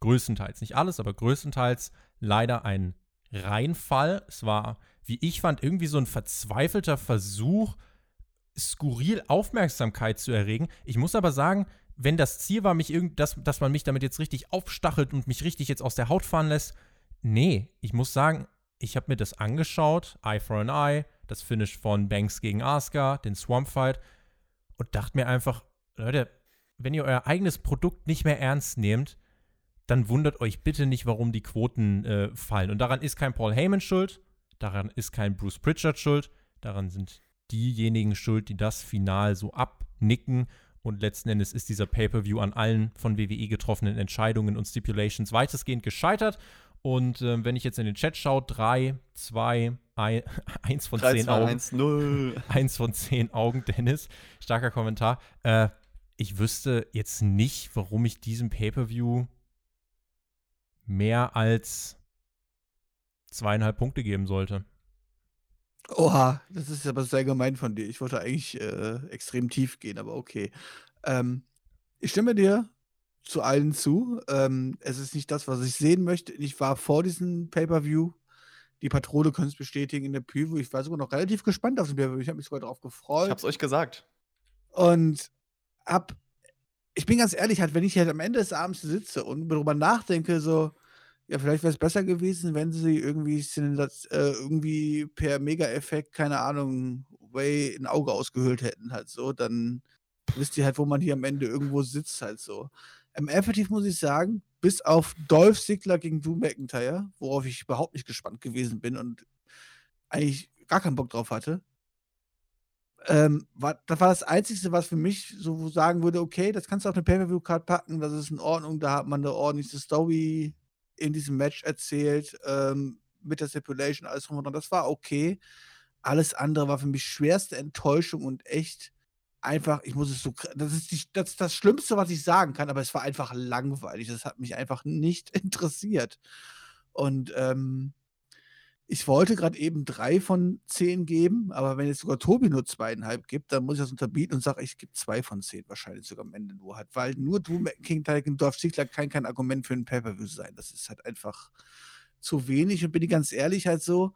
größtenteils, nicht alles, aber größtenteils leider ein Reinfall. Es war wie ich fand, irgendwie so ein verzweifelter Versuch, skurril Aufmerksamkeit zu erregen. Ich muss aber sagen, wenn das Ziel war, mich irgend, dass, dass man mich damit jetzt richtig aufstachelt und mich richtig jetzt aus der Haut fahren lässt, nee, ich muss sagen, ich habe mir das angeschaut, Eye for an Eye, das Finish von Banks gegen Asuka, den Swamp Fight und dachte mir einfach, Leute, wenn ihr euer eigenes Produkt nicht mehr ernst nehmt, dann wundert euch bitte nicht, warum die Quoten äh, fallen. Und daran ist kein Paul Heyman schuld, Daran ist kein Bruce Pritchard schuld. Daran sind diejenigen schuld, die das Final so abnicken. Und letzten Endes ist dieser Pay-Per-View an allen von WWE getroffenen Entscheidungen und Stipulations weitestgehend gescheitert. Und äh, wenn ich jetzt in den Chat schaue, 3, 2, 1 von 10 Augen. 1, 0. 1 von 10 Augen, Dennis. Starker Kommentar. Äh, ich wüsste jetzt nicht, warum ich diesem Pay-Per-View mehr als zweieinhalb Punkte geben sollte. Oha, das ist aber sehr gemein von dir. Ich wollte eigentlich äh, extrem tief gehen, aber okay. Ähm, ich stimme dir zu allen zu. Ähm, es ist nicht das, was ich sehen möchte. Ich war vor diesem Pay-Per-View. Die Patrone können es bestätigen in der Preview. Ich war sogar noch relativ gespannt auf den Pay-Per-View. Ich habe mich sogar darauf gefreut. Ich habe es euch gesagt. Und hab, ich bin ganz ehrlich, halt, wenn ich halt am Ende des Abends sitze und darüber nachdenke, so, ja, vielleicht wäre es besser gewesen, wenn sie irgendwie, äh, irgendwie per Mega-Effekt, keine Ahnung, Way ein Auge ausgehöhlt hätten, halt so, dann wisst ihr halt, wo man hier am Ende irgendwo sitzt, halt so. Ähm, effektiv muss ich sagen, bis auf Dolph Ziggler gegen Drew McIntyre, worauf ich überhaupt nicht gespannt gewesen bin und eigentlich gar keinen Bock drauf hatte, ähm, war, das war das Einzige, was für mich so sagen würde, okay, das kannst du auf eine Pay-Per-View-Card packen, das ist in Ordnung, da hat man eine ordentliche Story in diesem Match erzählt, ähm, mit der Stipulation, alles drum und dran, das war okay. Alles andere war für mich schwerste Enttäuschung und echt einfach, ich muss es so, das ist, die, das, ist das Schlimmste, was ich sagen kann, aber es war einfach langweilig. Das hat mich einfach nicht interessiert. Und ähm, ich wollte gerade eben drei von zehn geben, aber wenn jetzt sogar Tobi nur zweieinhalb gibt, dann muss ich das unterbieten und sage, ich gebe zwei von zehn wahrscheinlich sogar am Ende nur halt, weil nur Drew McIntyre gegen Dorf Ziegler kann kein Argument für ein Pay-Per-View sein. Das ist halt einfach zu wenig und bin ich ganz ehrlich halt so,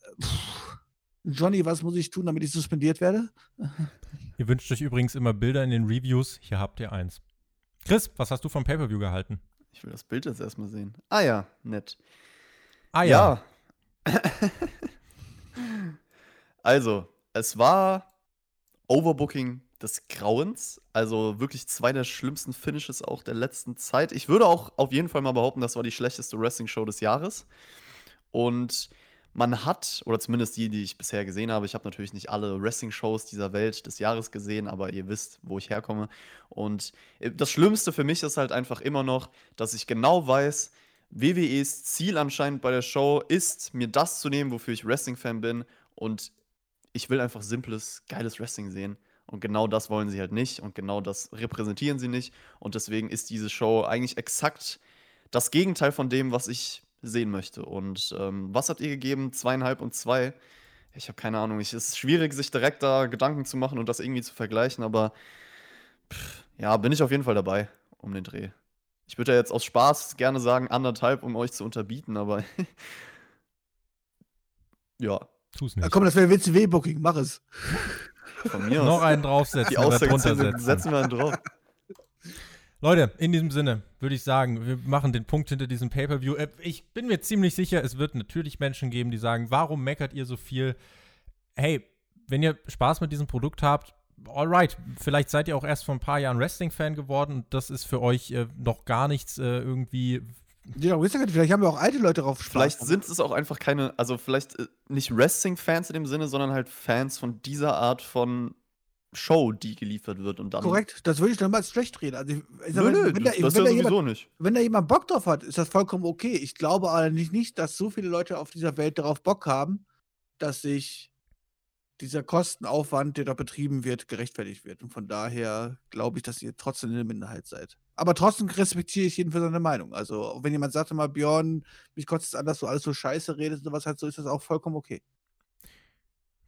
äh, pff, Johnny, was muss ich tun, damit ich suspendiert werde? Ihr wünscht euch übrigens immer Bilder in den Reviews. Hier habt ihr eins. Chris, was hast du vom Pay-Per-View gehalten? Ich will das Bild jetzt erstmal sehen. Ah ja, nett. Ah ja. Ja. Also, es war Overbooking des Grauens. Also wirklich zwei der schlimmsten Finishes auch der letzten Zeit. Ich würde auch auf jeden Fall mal behaupten, das war die schlechteste Wrestling-Show des Jahres. Und man hat, oder zumindest die, die ich bisher gesehen habe, ich habe natürlich nicht alle Wrestling-Shows dieser Welt des Jahres gesehen, aber ihr wisst, wo ich herkomme. Und äh, das Schlimmste für mich ist halt einfach immer noch, dass ich genau weiß, WWEs Ziel anscheinend bei der Show ist, mir das zu nehmen, wofür ich Wrestling-Fan bin. Und ich will einfach simples, geiles Wrestling sehen. Und genau das wollen sie halt nicht. Und genau das repräsentieren sie nicht. Und deswegen ist diese Show eigentlich exakt das Gegenteil von dem, was ich sehen möchte. Und ähm, was habt ihr gegeben? Zweieinhalb und zwei. Ich habe keine Ahnung. Es ist schwierig, sich direkt da Gedanken zu machen und das irgendwie zu vergleichen. Aber pff, ja, bin ich auf jeden Fall dabei um den Dreh. Ich würde ja jetzt aus Spaß gerne sagen anderthalb, um euch zu unterbieten, aber ja. Tu's Ja, nicht. komm, das wäre WCW-Booking, mach es. Von mir Noch aus. einen draufsetzen Die Aussage setzen wir einen drauf. Leute, in diesem Sinne würde ich sagen, wir machen den Punkt hinter diesem Pay-Per-View. Äh, Ich bin mir ziemlich sicher, es wird natürlich Menschen geben, die sagen, warum meckert ihr so viel? Hey, wenn ihr Spaß mit diesem Produkt habt, alright. Vielleicht seid ihr auch erst vor ein paar Jahren Wrestling-Fan geworden und das ist für euch äh, noch gar nichts äh, irgendwie. Ja, vielleicht haben wir auch alte Leute drauf Spaß Vielleicht sind es auch einfach keine, also vielleicht äh, nicht Wrestling-Fans in dem Sinne, sondern halt Fans von dieser Art von Show, die geliefert wird. Und dann. Korrekt, das würde ich niemals schlecht reden. Also, ich, ich sag Nö, mal, nö, wenn, das, da, das ist wenn, ja da jemand, sowieso nicht. wenn da jemand Bock drauf hat, ist das vollkommen okay. Ich glaube allerdings nicht, dass so viele Leute auf dieser Welt darauf Bock haben, dass sich dieser Kostenaufwand, der da betrieben wird, gerechtfertigt wird. Und von daher glaube ich, dass ihr trotzdem in der Minderheit seid. Aber trotzdem respektiere ich jeden für seine Meinung. Also, wenn jemand sagt immer, Björn, mich kotzt es an, dass du alles so scheiße redest und sowas halt, so ist das auch vollkommen okay.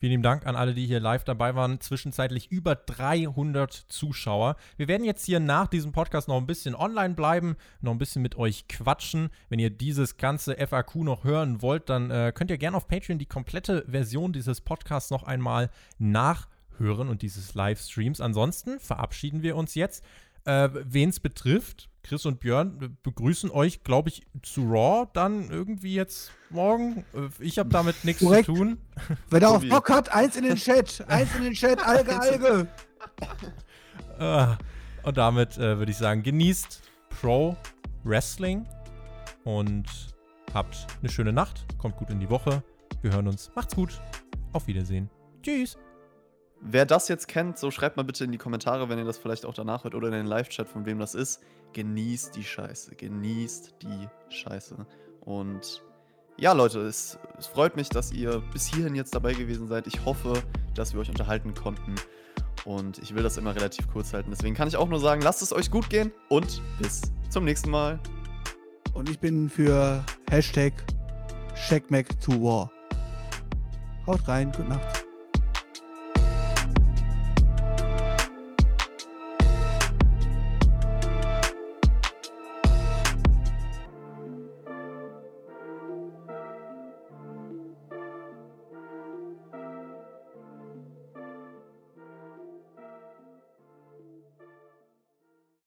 Vielen Dank an alle, die hier live dabei waren. Zwischenzeitlich über 300 Zuschauer. Wir werden jetzt hier nach diesem Podcast noch ein bisschen online bleiben, noch ein bisschen mit euch quatschen. Wenn ihr dieses ganze FAQ noch hören wollt, dann äh, könnt ihr gerne auf Patreon die komplette Version dieses Podcasts noch einmal nachhören und dieses Livestreams. Ansonsten verabschieden wir uns jetzt. Äh, Wen es betrifft, Chris und Björn begrüßen euch, glaube ich, zu Raw dann irgendwie jetzt morgen. Äh, Ich habe damit nichts zu tun. Wer darauf Tobi. Bock hat, eins in den Chat. Eins in den Chat, Alge, Alge. Äh, und damit äh, würde ich sagen, genießt Pro Wrestling und habt eine schöne Nacht. Kommt gut in die Woche. Wir hören uns. Macht's gut. Auf Wiedersehen. Tschüss. Wer das jetzt kennt, so schreibt mal bitte in die Kommentare, wenn ihr das vielleicht auch danach hört oder in den Live-Chat, von wem das ist. Genießt die Scheiße. Genießt die Scheiße. Und ja, Leute, es, es freut mich, dass ihr bis hierhin jetzt dabei gewesen seid. Ich hoffe, dass wir euch unterhalten konnten. Und ich will das immer relativ kurz halten. Deswegen kann ich auch nur sagen, lasst es euch gut gehen und bis zum nächsten Mal. Und ich bin für Hashtag CheckMac2War. Haut rein, gute Nacht.